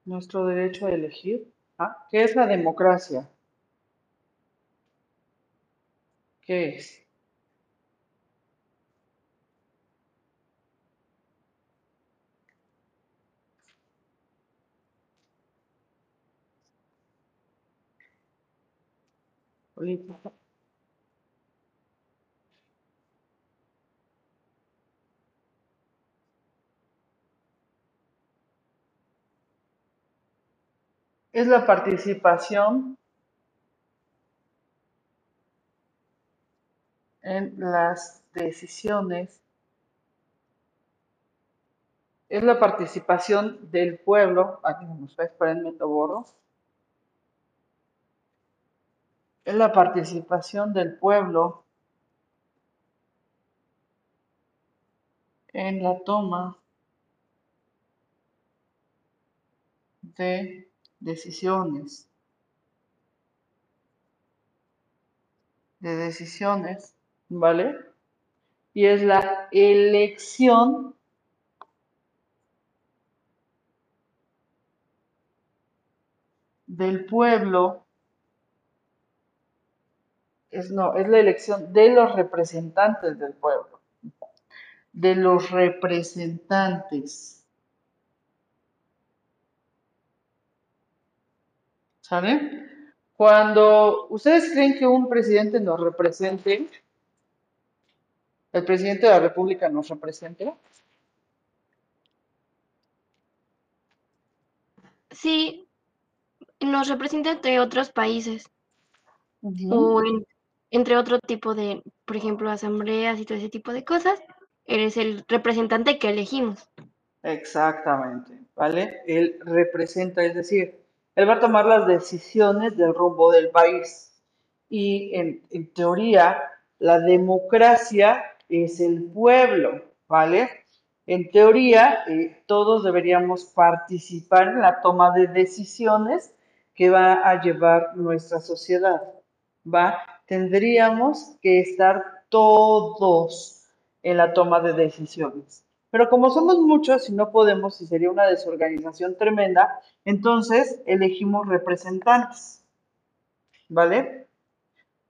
S1: Nuestro derecho a elegir. ¿Ah? ¿Qué es la democracia? ¿Qué es? Es la participación en las decisiones, es la participación del pueblo, aquí no nos borro, es la participación del pueblo en la toma de decisiones, de decisiones, ¿vale? Y es la elección del pueblo, es no, es la elección de los representantes del pueblo, de los representantes. ¿Saben? Cuando ustedes creen que un presidente nos represente, el presidente de la República nos represente,
S2: Sí, nos representa entre otros países o en- entre otro tipo de, por ejemplo, asambleas y todo ese tipo de cosas. Eres el representante que elegimos.
S1: Exactamente, ¿vale? Él representa, es decir, él va a tomar las decisiones del rumbo del país. Y en, teoría, la democracia es el pueblo, ¿vale? En teoría, eh, todos deberíamos participar en la toma de decisiones que va a llevar nuestra sociedad, ¿va? Tendríamos que estar todos en la toma de decisiones. Pero como somos muchos y no podemos y sería una desorganización tremenda, entonces elegimos representantes, ¿vale?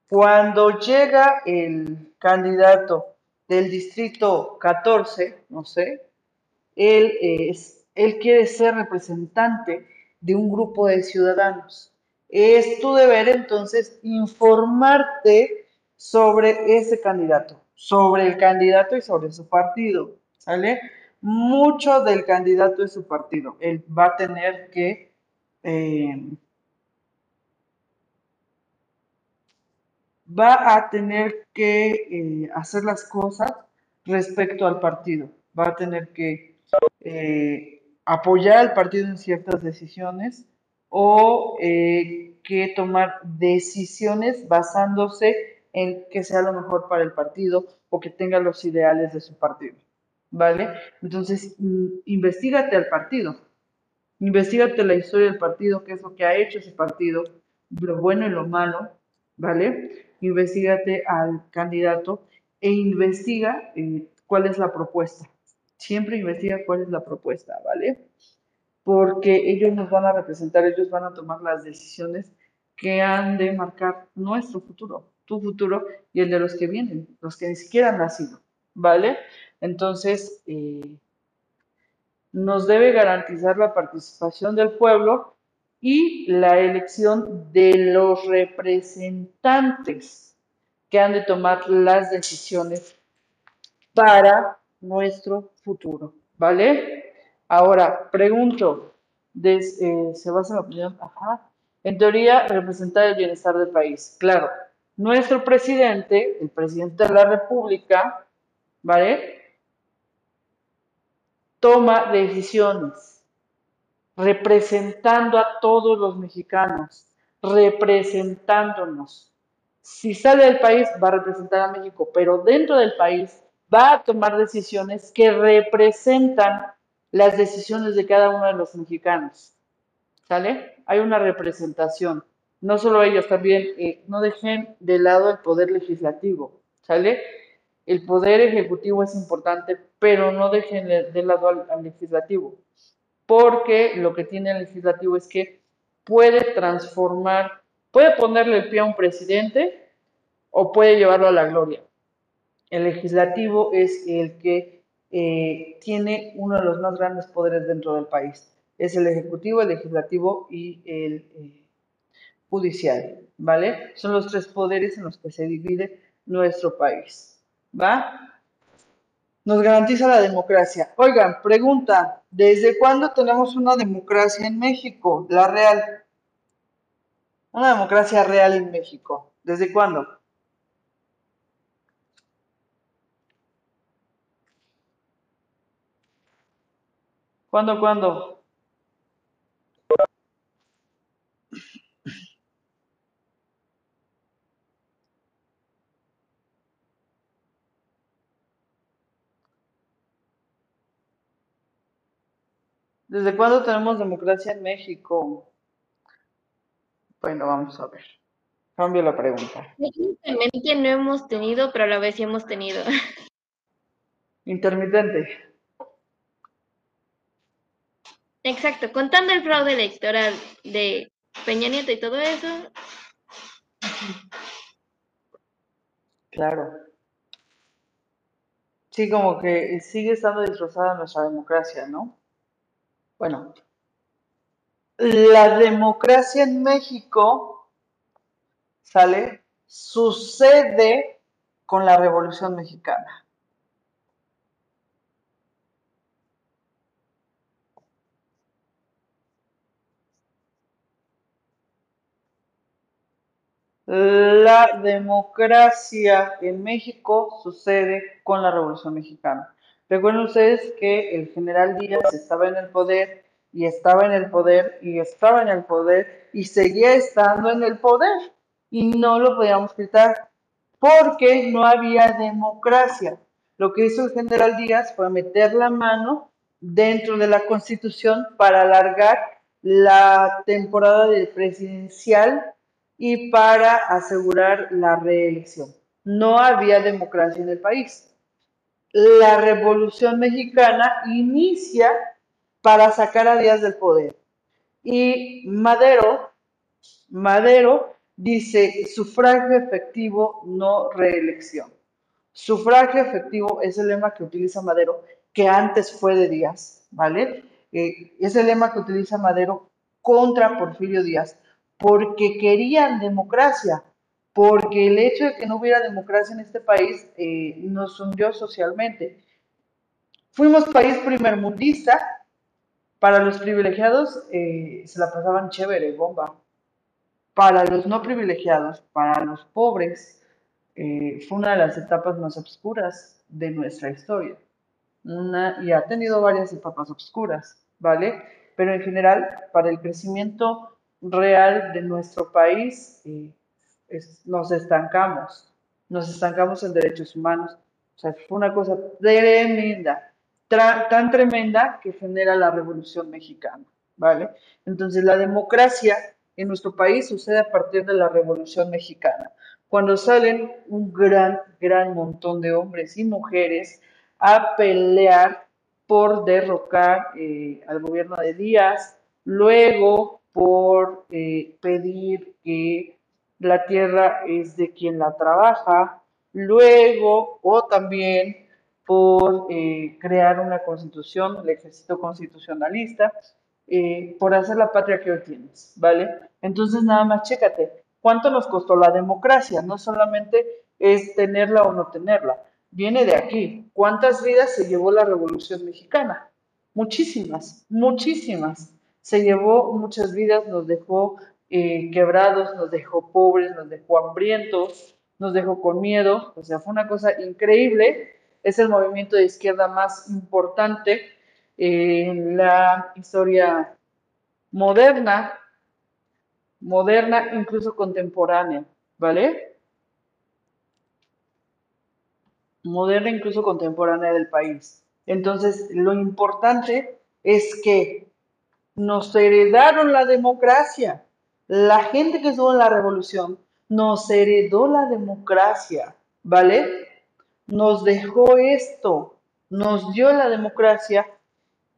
S1: Cuando llega el candidato del distrito 14, no sé, él, es, él quiere ser representante de un grupo de ciudadanos. Es tu deber entonces informarte sobre ese candidato, sobre el candidato y sobre su partido, ¿sale? Mucho del candidato es su partido. Él va a tener que eh, va a tener que eh, hacer las cosas respecto al partido. Va a tener que eh, apoyar al partido en ciertas decisiones o que tomar decisiones basándose en que sea lo mejor para el partido o que tenga los ideales de su partido. ¿Vale? Entonces, mm, investigate al partido. Investígate la historia del partido, qué es lo que ha hecho ese partido, lo bueno y lo malo, ¿vale? Investígate al candidato e investiga eh, cuál es la propuesta, Siempre investiga cuál es la propuesta, ¿vale? Porque ellos nos van a representar, ellos van a tomar las decisiones que han de marcar nuestro futuro, tu futuro y el de los que vienen, los que ni siquiera han nacido, ¿vale? Entonces, eh, nos debe garantizar la participación del pueblo y la elección de los representantes que han de tomar las decisiones para nuestro futuro, ¿vale? Ahora, pregunto, eh, ¿se basa en la opinión? Ajá. En teoría, representar el bienestar del país. Claro, nuestro presidente, el presidente de la República, ¿vale? Toma decisiones representando a todos los mexicanos, representándonos. Si sale del país, va a representar a México, pero dentro del país va a tomar decisiones que representan las decisiones de cada uno de los mexicanos. ¿Sale? Hay una representación. No solo ellos, también eh, no dejen de lado el poder legislativo. ¿Sale? El poder ejecutivo es importante, pero no dejen de lado al, al legislativo porque lo que tiene el legislativo es que puede transformar, puede ponerle el pie a un presidente o puede llevarlo a la gloria. El legislativo es el que eh, tiene uno de los más grandes poderes dentro del país. Es el ejecutivo, el legislativo y el eh, judicial, ¿vale? Son los tres poderes en los que se divide nuestro país, ¿va? Nos garantiza la democracia. Oigan, pregunta, ¿desde cuándo tenemos una democracia en México? La real. Una democracia real en México. ¿Desde cuándo? ¿Cuándo, cuándo? ¿Desde cuándo tenemos democracia en México? Bueno, vamos a ver. Cambio la pregunta.
S2: Técnicamente no hemos tenido, pero a la vez sí hemos tenido.
S1: Intermitente.
S2: Exacto, contando el fraude electoral de Peña Nieto y todo eso,
S1: Claro. Sí, como que sigue estando destrozada nuestra democracia, ¿no? Bueno, la democracia en México, ¿sale? Sucede con la Revolución Mexicana. La democracia en México sucede con la Revolución Mexicana. Recuerden ustedes que el general Díaz estaba en el poder y estaba en el poder y estaba en el poder y seguía estando en el poder y no lo podíamos quitar porque no había democracia. Lo que hizo el general Díaz fue meter la mano dentro de la constitución para alargar la temporada presidencial y para asegurar la reelección. No había democracia en el país. La revolución mexicana inicia para sacar a Díaz del poder. Y Madero, Madero dice sufragio efectivo, no reelección. Sufragio efectivo es el lema que utiliza Madero, que antes fue de Díaz, ¿vale? Eh, es el lema que utiliza Madero contra Porfirio Díaz, porque querían democracia, porque el hecho de que no hubiera democracia en este país eh, nos hundió socialmente. Fuimos país primermundista, para los privilegiados eh, se la pasaban chévere, bomba. Para los no privilegiados, para los pobres, eh, fue una de las etapas más oscuras de nuestra historia. Y ha tenido varias etapas oscuras, ¿vale? Pero en general, para el crecimiento real de nuestro país, eh, nos estancamos, nos estancamos en derechos humanos. O sea, fue una cosa tremenda, tan tremenda que genera la Revolución Mexicana, ¿vale? Entonces, la democracia en nuestro país sucede a partir de la Revolución Mexicana, cuando salen un gran, gran montón de hombres y mujeres a pelear por derrocar eh, al gobierno de Díaz, luego por eh, pedir que la tierra es de quien la trabaja, luego o también por eh, crear una constitución, el ejército constitucionalista, eh, por hacer la patria que hoy tienes, ¿vale? Entonces nada más chécate, ¿cuánto nos costó la democracia? No solamente es tenerla o no tenerla, viene de aquí. ¿Cuántas vidas se llevó la Revolución Mexicana? Muchísimas, muchísimas. Se llevó muchas vidas, nos dejó eh, quebrados, nos dejó pobres, nos dejó hambrientos, nos dejó con miedo. O sea, fue una cosa increíble. Es el movimiento de izquierda más importante en la historia moderna, moderna, incluso contemporánea, ¿vale? Moderna, incluso contemporánea del país. Entonces, lo importante es que nos heredaron la democracia. La gente que estuvo en la revolución nos heredó la democracia, ¿vale? Nos dejó esto, nos dio la democracia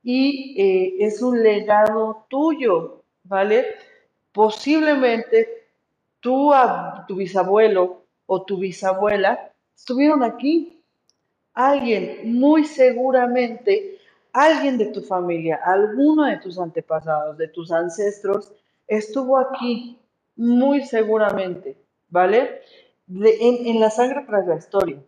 S1: y eh, es un legado tuyo, ¿vale? Posiblemente tu bisabuelo o tu bisabuela estuvieron aquí. Alguien, muy seguramente, alguien de tu familia, alguno de tus antepasados, de tus ancestros, estuvo aquí, muy seguramente, ¿vale? En la sangre tras la historia.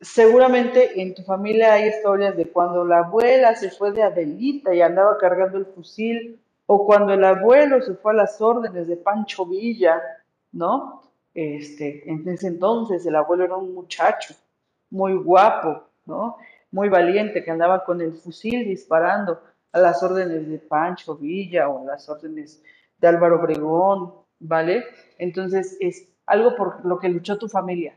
S1: Seguramente en tu familia hay historias de cuando la abuela se fue de Adelita y andaba cargando el fusil, o cuando el abuelo se fue a las órdenes de Pancho Villa, ¿no? Este, en ese entonces el abuelo era un muchacho muy guapo, ¿no? Muy valiente, que andaba con el fusil disparando a las órdenes de Pancho Villa o a las órdenes de Álvaro Obregón, ¿vale? Entonces es algo por lo que luchó tu familia.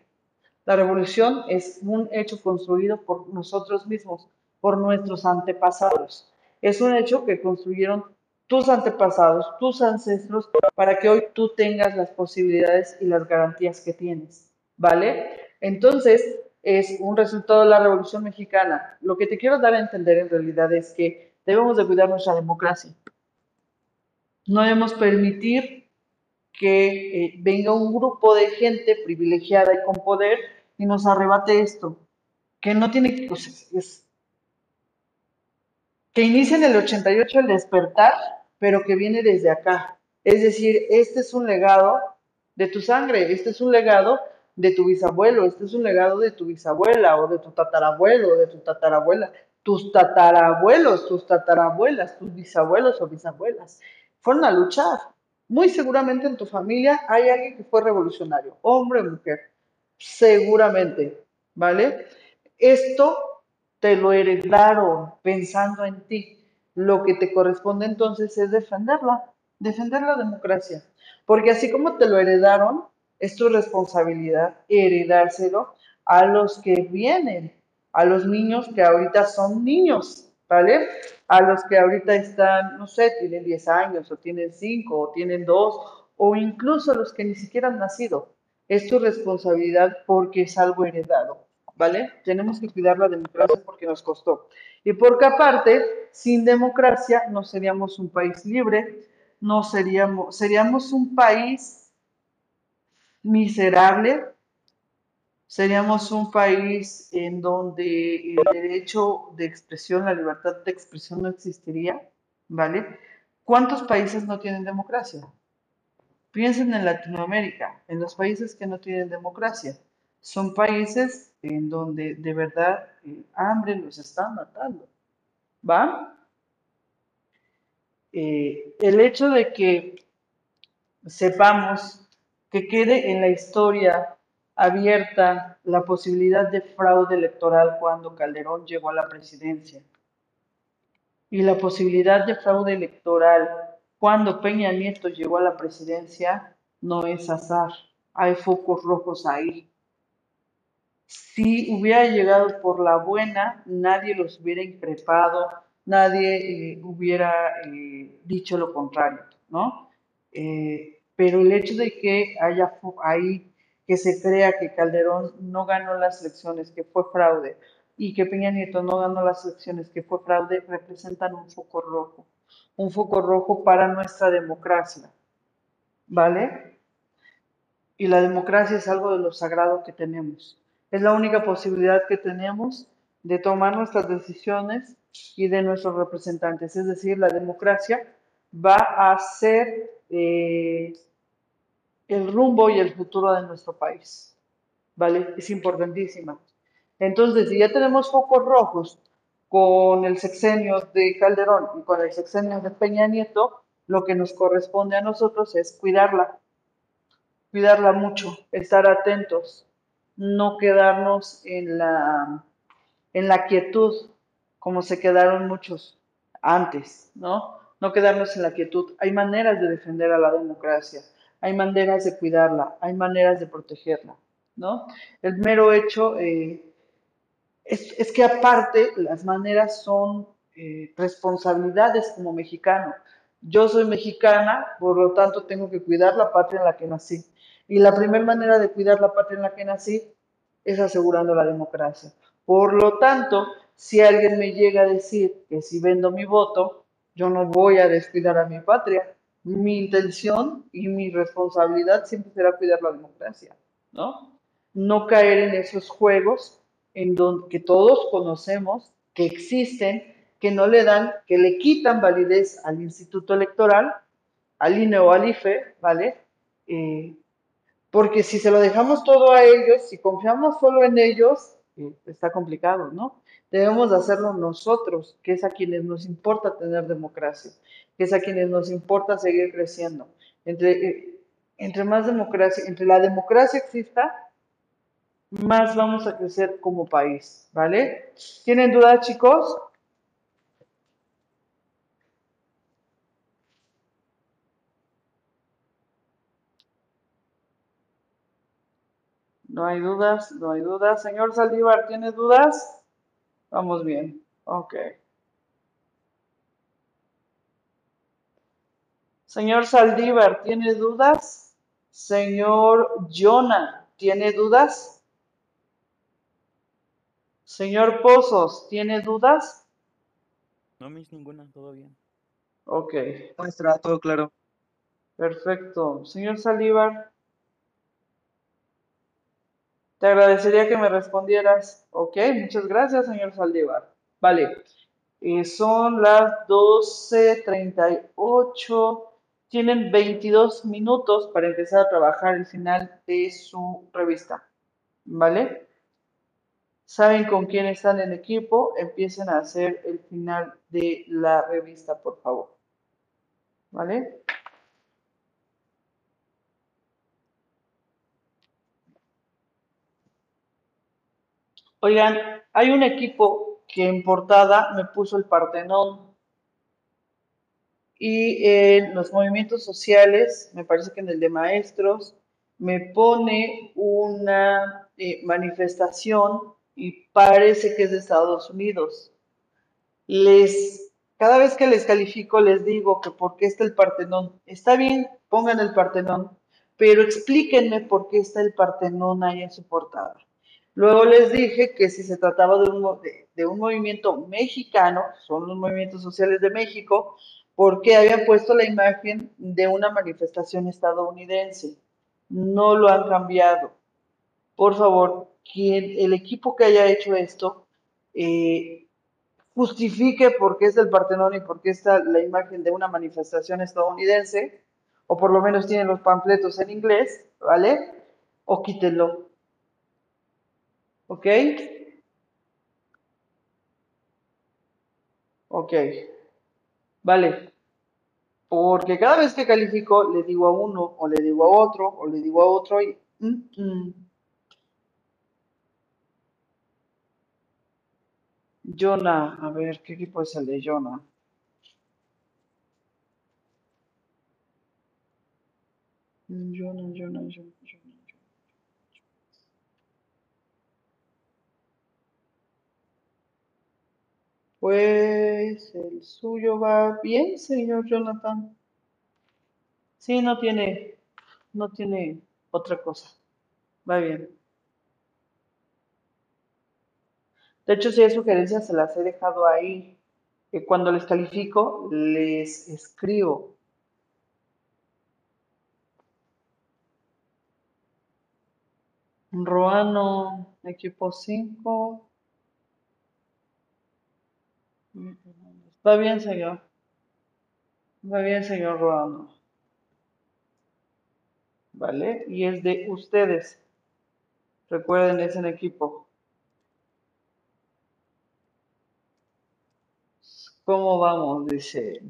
S1: La revolución es un hecho construido por nosotros mismos, por nuestros antepasados. Es un hecho que construyeron tus antepasados, tus ancestros, para que hoy tú tengas las posibilidades y las garantías que tienes, ¿vale? Entonces, es un resultado de la Revolución Mexicana. Lo que te quiero dar a entender en realidad es que debemos de cuidar nuestra democracia. No debemos permitir que eh, venga un grupo de gente privilegiada y con poder y nos arrebate esto, que no tiene, pues, es- que inicia en el 88 el despertar, pero que viene desde acá. Es decir, este es un legado de tu sangre, este es un legado de tu bisabuelo, este es un legado de tu bisabuela o de tu tatarabuelo o de tu tatarabuela, tus tatarabuelos, tus tatarabuelas, tus bisabuelos o bisabuelas. Fueron a luchar. Muy seguramente en tu familia hay alguien que fue revolucionario, hombre o mujer, seguramente, ¿vale? Esto te lo heredaron pensando en ti. Lo que te corresponde entonces es defenderla, defender la democracia. Porque así como te lo heredaron, es tu responsabilidad heredárselo a los que vienen, a los niños que ahorita son niños, ¿vale? A los que ahorita están, no sé, tienen 10 años, o tienen 5, o tienen 2, o incluso a los que ni siquiera han nacido. Es tu responsabilidad porque es algo heredado, ¿vale? Tenemos que cuidar la democracia porque nos costó. Y porque aparte, sin democracia no seríamos un país libre, no seríamos, seríamos un país miserable, seríamos un país en donde el derecho de expresión, la libertad de expresión no existiría, ¿vale? ¿Cuántos países no tienen democracia? Piensen en Latinoamérica, en los países que no tienen democracia. Son países en donde de verdad el hambre los está matando, ¿va? Eh, el hecho de que sepamos que quede en la historia abierta la posibilidad de fraude electoral cuando Calderón llegó a la presidencia y la posibilidad de fraude electoral cuando Peña Nieto llegó a la presidencia no es azar, hay focos rojos ahí. Si hubiera llegado por la buena, nadie los hubiera increpado, nadie eh, hubiera eh, dicho lo contrario, ¿no? Eh, pero el hecho de que haya ahí, que se crea que Calderón no ganó las elecciones, que fue fraude, y que Peña Nieto no ganó las elecciones, que fue fraude, representan un foco rojo, un foco rojo para nuestra democracia, ¿vale? Y la democracia es algo de lo sagrado que tenemos. Es la única posibilidad que tenemos de tomar nuestras decisiones y de nuestros representantes. Es decir, la democracia va a ser eh, el rumbo y el futuro de nuestro país. ¿Vale? Es importantísima. Entonces, si ya tenemos focos rojos con el sexenio de Calderón y con el sexenio de Peña Nieto, lo que nos corresponde a nosotros es cuidarla, cuidarla mucho, estar atentos, no quedarnos en la, en la quietud, como se quedaron muchos antes, ¿no? No quedarnos en la quietud. Hay maneras de defender a la democracia, hay maneras de cuidarla, hay maneras de protegerla, ¿no? El mero hecho eh, es, que aparte las maneras son eh, responsabilidades como mexicano. Yo soy mexicana, por lo tanto tengo que cuidar la patria en la que nací. Y la primera manera de cuidar la patria en la que nací es asegurando la democracia. Por lo tanto, si alguien me llega a decir que si vendo mi voto, yo no voy a descuidar a mi patria, mi intención y mi responsabilidad siempre será cuidar la democracia, ¿no? No caer en esos juegos en donde que todos conocemos, que existen, que no le dan, que le quitan validez al Instituto Electoral, al INE o al IFE, ¿vale? Eh, porque si se lo dejamos todo a ellos, si confiamos solo en ellos, eh, está complicado, ¿no? Debemos de hacerlo nosotros, que es a quienes nos importa tener democracia, que es a quienes nos importa seguir creciendo. Entre, eh, entre más democracia, entre la democracia exista, más vamos a crecer como país, ¿vale? ¿Tienen dudas, chicos? No hay dudas, no hay dudas. Señor Saldívar, ¿tiene dudas? Vamos bien. Ok. Señor Saldívar, ¿tiene dudas? Señor Jonah, ¿tiene dudas? Señor Pozos, ¿tiene dudas?
S7: No, mis ninguna, todo bien.
S1: Ok,
S6: Maestra, todo claro.
S1: perfecto. Señor Saldívar, te agradecería que me respondieras. Ok, muchas gracias, señor Saldívar. Vale, eh, son las 12.38. Tienen 22 minutos para empezar a trabajar el final de su revista. ¿Vale? Saben con quién están en equipo, empiecen a hacer el final de la revista, por favor. ¿Vale? Oigan, hay un equipo que en portada me puso el Partenón y en los movimientos sociales, me parece que en el de maestros, me pone una eh, manifestación y parece que es de Estados Unidos. Cada vez que les califico les digo que por qué está el Partenón. Está bien, pongan el Partenón, pero explíquenme por qué está el Partenón ahí en su portada. Luego les dije que si se trataba de un, movimiento mexicano, son los movimientos sociales de México, porque habían puesto la imagen de una manifestación estadounidense. No lo han cambiado. Por favor, quien el equipo que haya hecho esto eh, justifique por qué es el Partenón y por qué está la imagen de una manifestación estadounidense, o por lo menos tienen los panfletos en inglés, ¿vale? O quítenlo. ¿Ok? Ok. Vale. Porque cada vez que califico le digo a uno, o le digo a otro, o le digo a otro, y... mm, mm. Jonah, a ver, ¿qué equipo es el de Jonah? Mm, Jonah, Jonah, Jonah, Jonah. Pues el suyo va bien, señor Jonathan. Sí, no tiene, no tiene otra cosa. Va bien. De hecho, si hay sugerencias, se las he dejado ahí. Que cuando les califico, les escribo. Roano, equipo 5. Va bien, señor. Va bien, señor Roano. ¿Vale? Y es de ustedes. Recuerden, es en equipo. ¿Cómo vamos? Dice.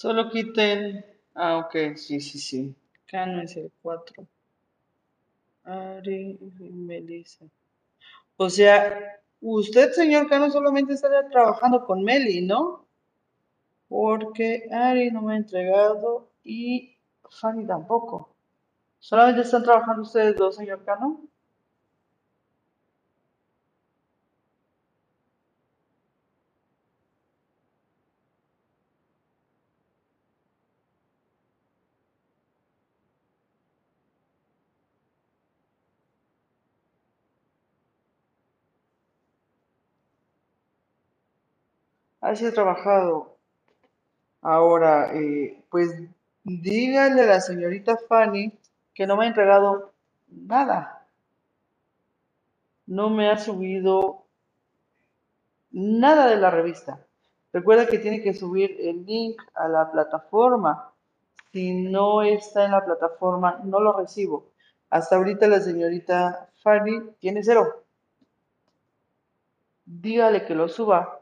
S1: Solo quiten. Ah, ok, sí, sí, sí. El 4. Ari y Melissa. O sea, usted, señor Cano, solamente estaría trabajando con Meli, ¿no? Porque Ari no me ha entregado y Fanny tampoco. ¿Solamente están trabajando ustedes dos, señor Cano? Así he trabajado. Ahora, eh, pues dígale a la señorita Fanny que no me ha entregado nada. No me ha subido nada de la revista. Recuerda que tiene que subir el link a la plataforma. Si no está en la plataforma, no lo recibo. Hasta ahorita la señorita Fanny tiene cero. Dígale que lo suba.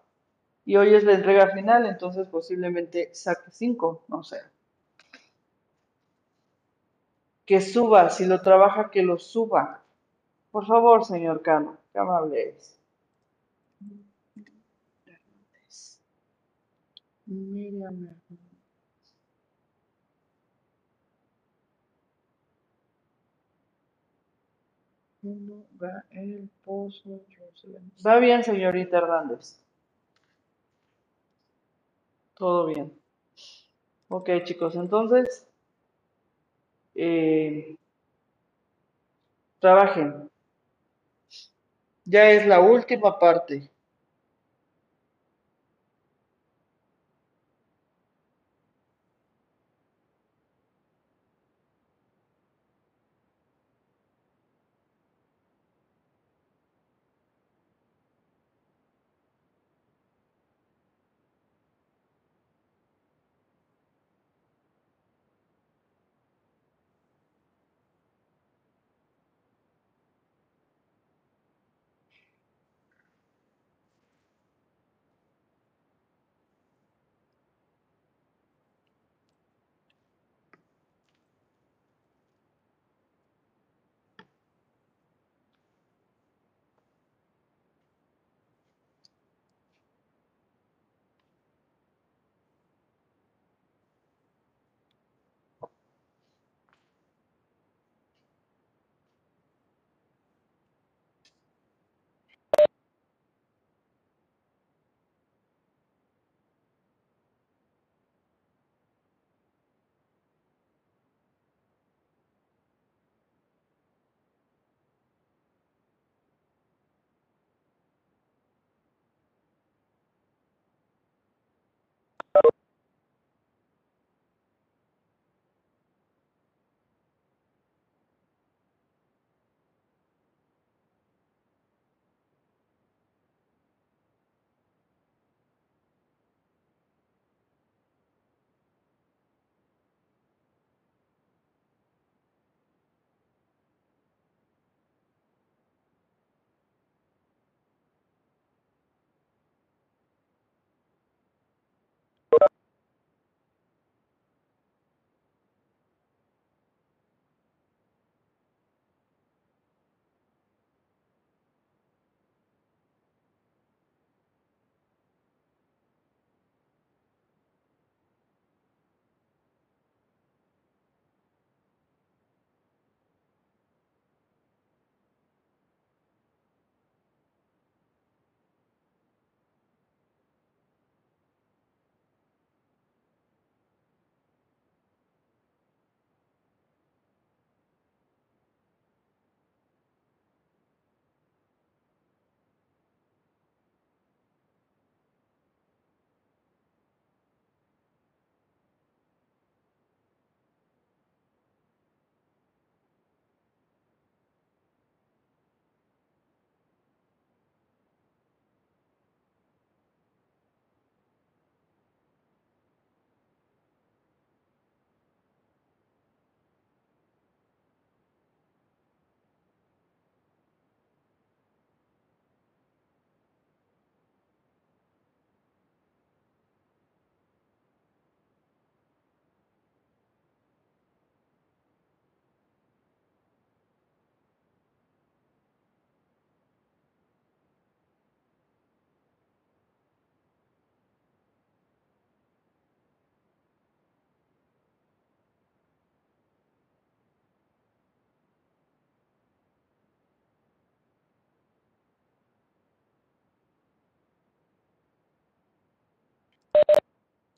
S1: Y hoy es la entrega final, entonces posiblemente saque cinco, no sé. Que suba, si lo trabaja, que lo suba. Por favor, señor Cano, qué amable es. Miriam Hernández. Uno, Gael Pozo. Va bien, señorita Hernández. Todo bien. Ok, chicos, entonces, eh, trabajen. Ya es la última parte.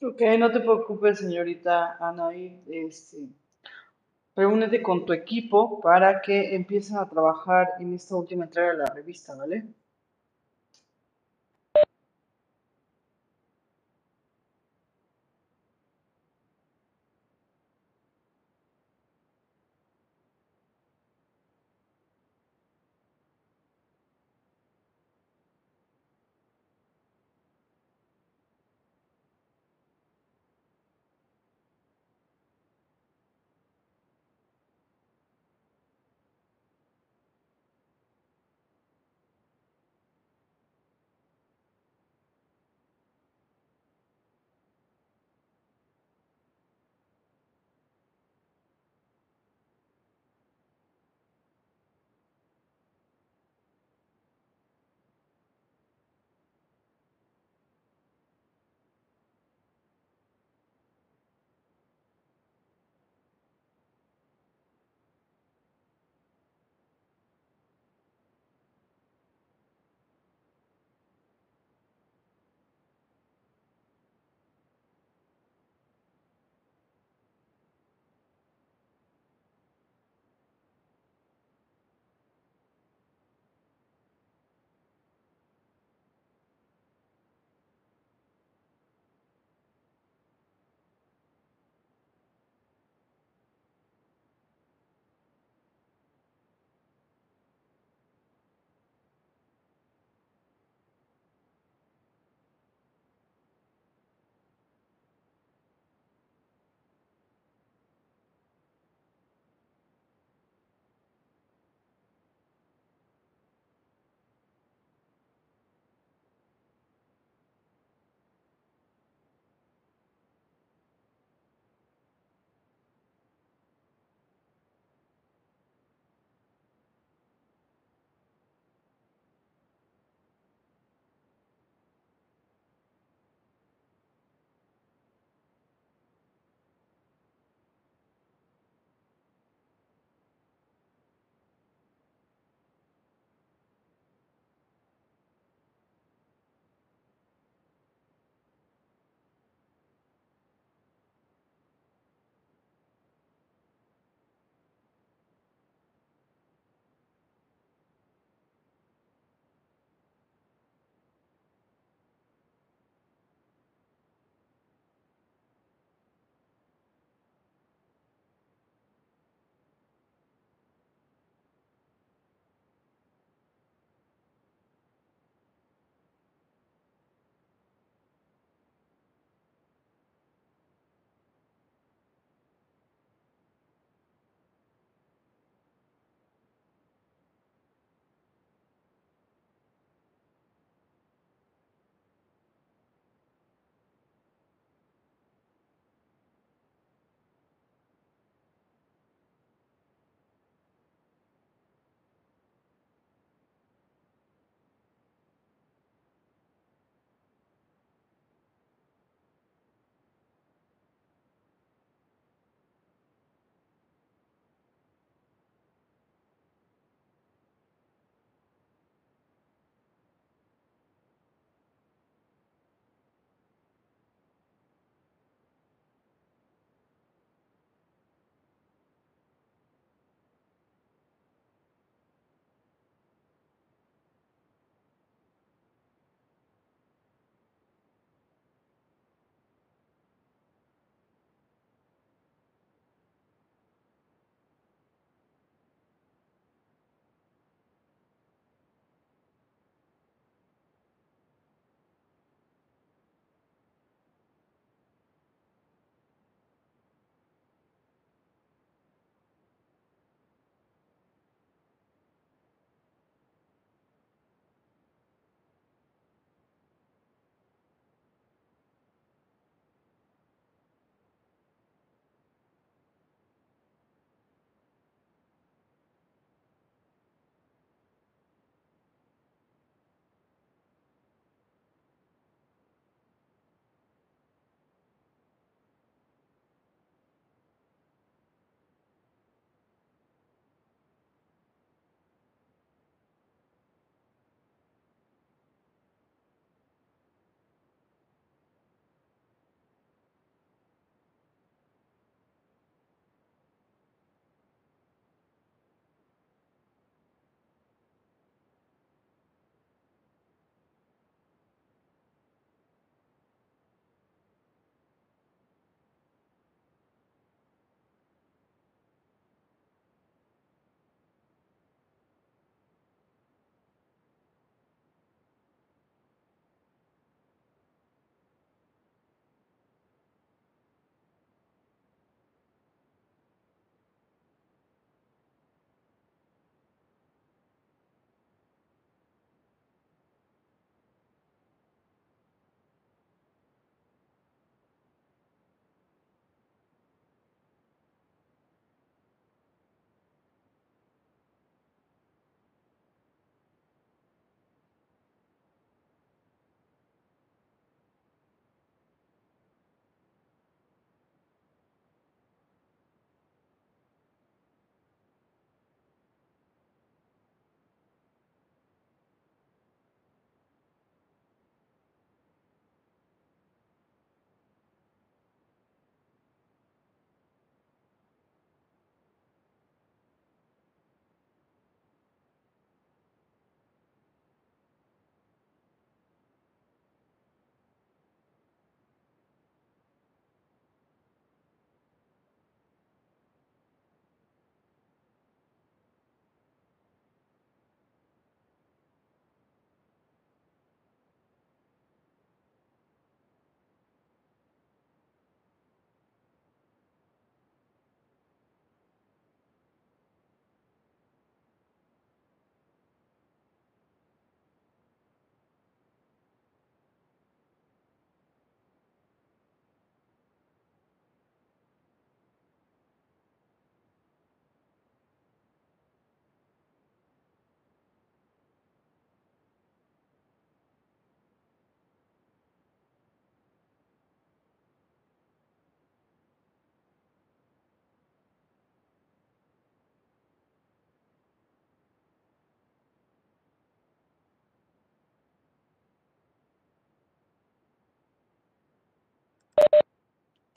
S1: Ok, no te preocupes, señorita Anaí. Este, reúnete con tu equipo para que empiecen a trabajar en esta última entrega de la revista, ¿vale?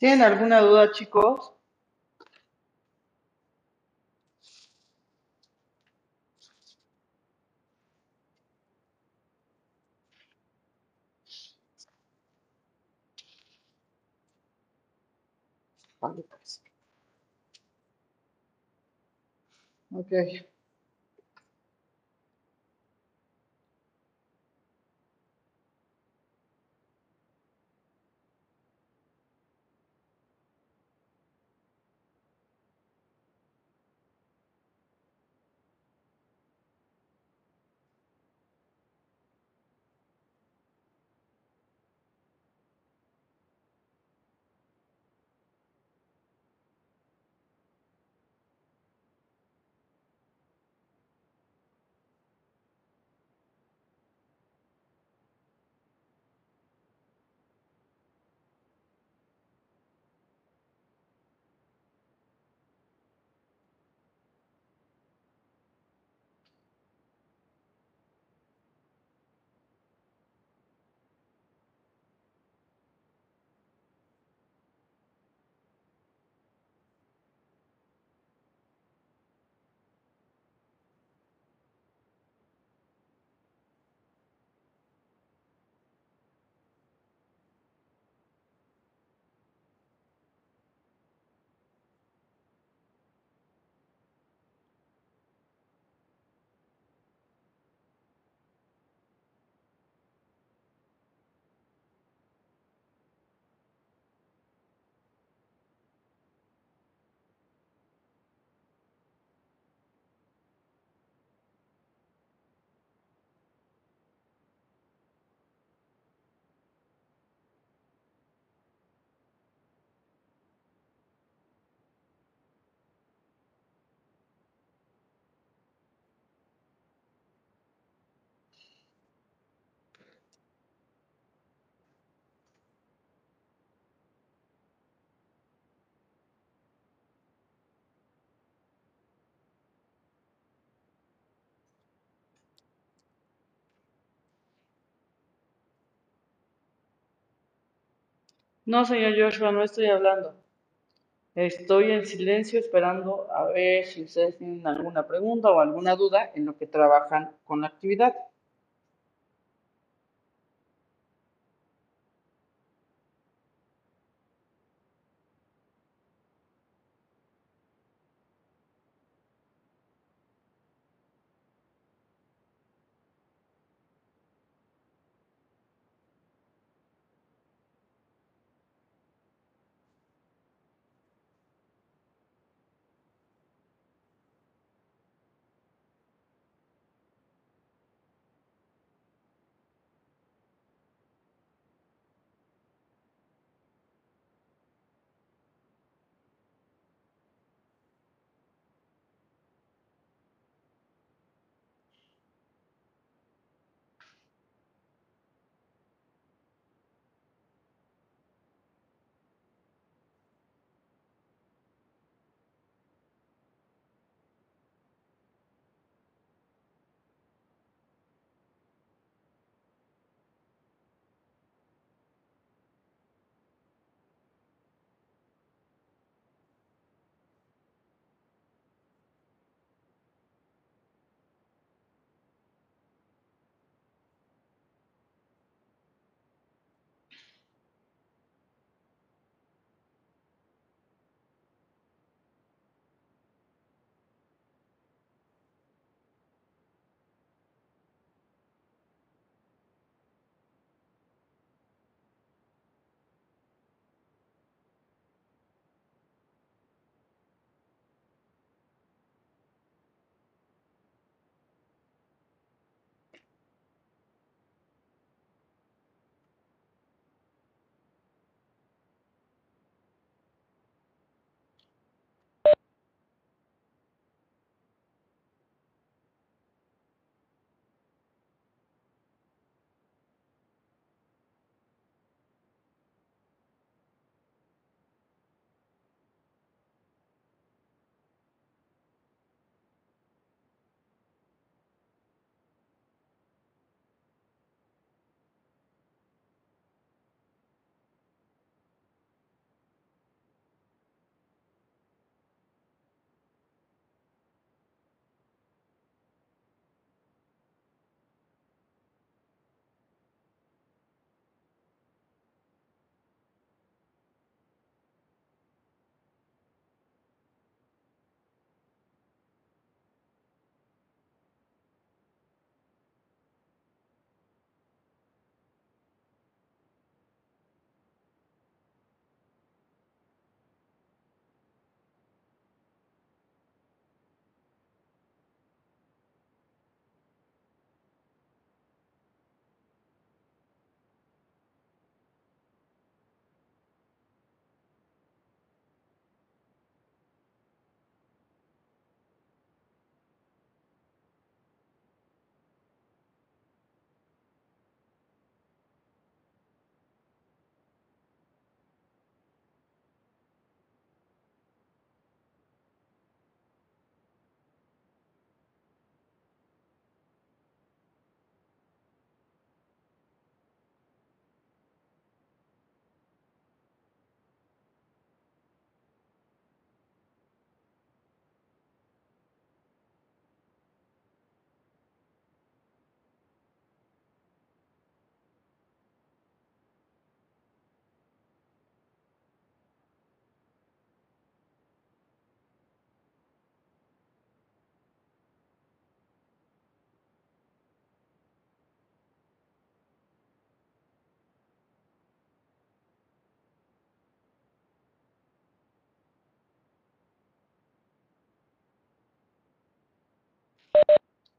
S1: ¿Tienen alguna duda, chicos? Vale, No, señor Joshua, no estoy hablando. Estoy en silencio esperando a ver si ustedes tienen alguna pregunta o alguna duda en lo que trabajan con la actividad.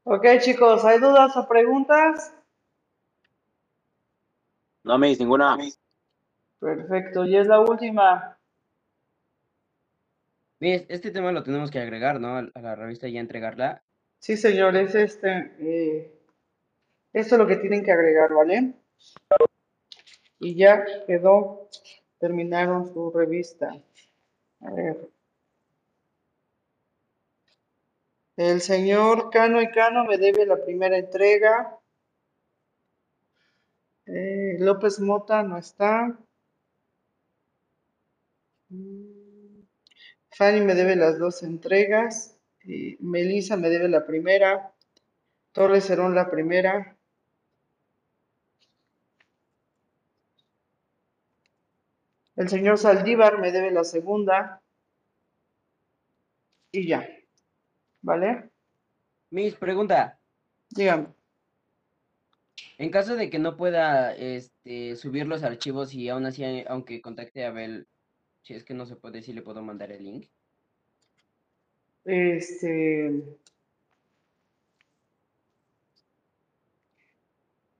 S1: Ok, chicos, ¿hay dudas o preguntas?
S8: No, Miss, ninguna.
S1: Perfecto, y es la última.
S3: Miss, este tema lo tenemos que agregar, ¿no? A la revista y ya entregarla.
S1: Sí, señores, este, eh, esto es lo que tienen que agregar, ¿vale? Y ya quedó, terminaron su revista. A ver. El señor Cano y Cano me debe la primera entrega. Eh, López Mota no está. Mm, Fanny me debe las dos entregas. eh, Melissa me debe la primera. Torres Cerón la primera. El señor Saldívar me debe la segunda. Y ya. ¿Vale?
S3: Miss, pregunta.
S1: Dígame.
S3: En caso de que no pueda este, subir los archivos y aún así, aunque contacte a Abel, si es que no se puede, sí le puedo mandar el link.
S1: Este.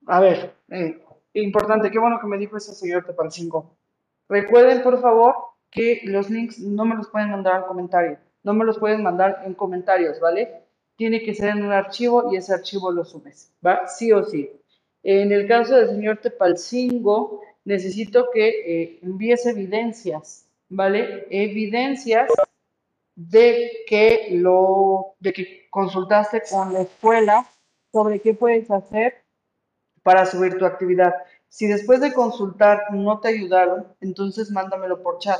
S1: A ver, eh, importante, qué bueno que me dijo ese señor Tepalcingo. Recuerden, por favor, que los links no me los pueden mandar al comentario, no me los pueden mandar en comentarios, ¿vale? Tiene que ser en un archivo y ese archivo lo subes, ¿va? Sí o sí. En el caso del señor Tepalcingo, necesito que eh, envíes evidencias, ¿vale? Evidencias de que lo, de que consultaste con la escuela sobre qué puedes hacer para subir tu actividad. Si después de consultar no te ayudaron, entonces mándamelo por chat,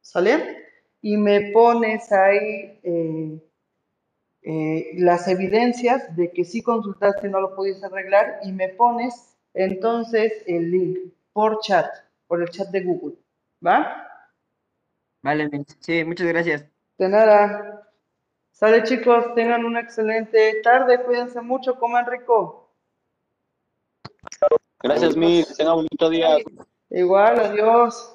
S1: ¿sale? Y me pones ahí eh, eh, las evidencias de que sí consultaste y no lo pudiste arreglar y me pones entonces el link por chat, por el chat de Google, ¿va?
S3: Vale. Sí, muchas gracias.
S1: De nada. Sale chicos, tengan una excelente tarde, cuídense mucho, coman rico.
S8: Gracias, Miss. Que tenga un bonito día.
S1: Igual, adiós.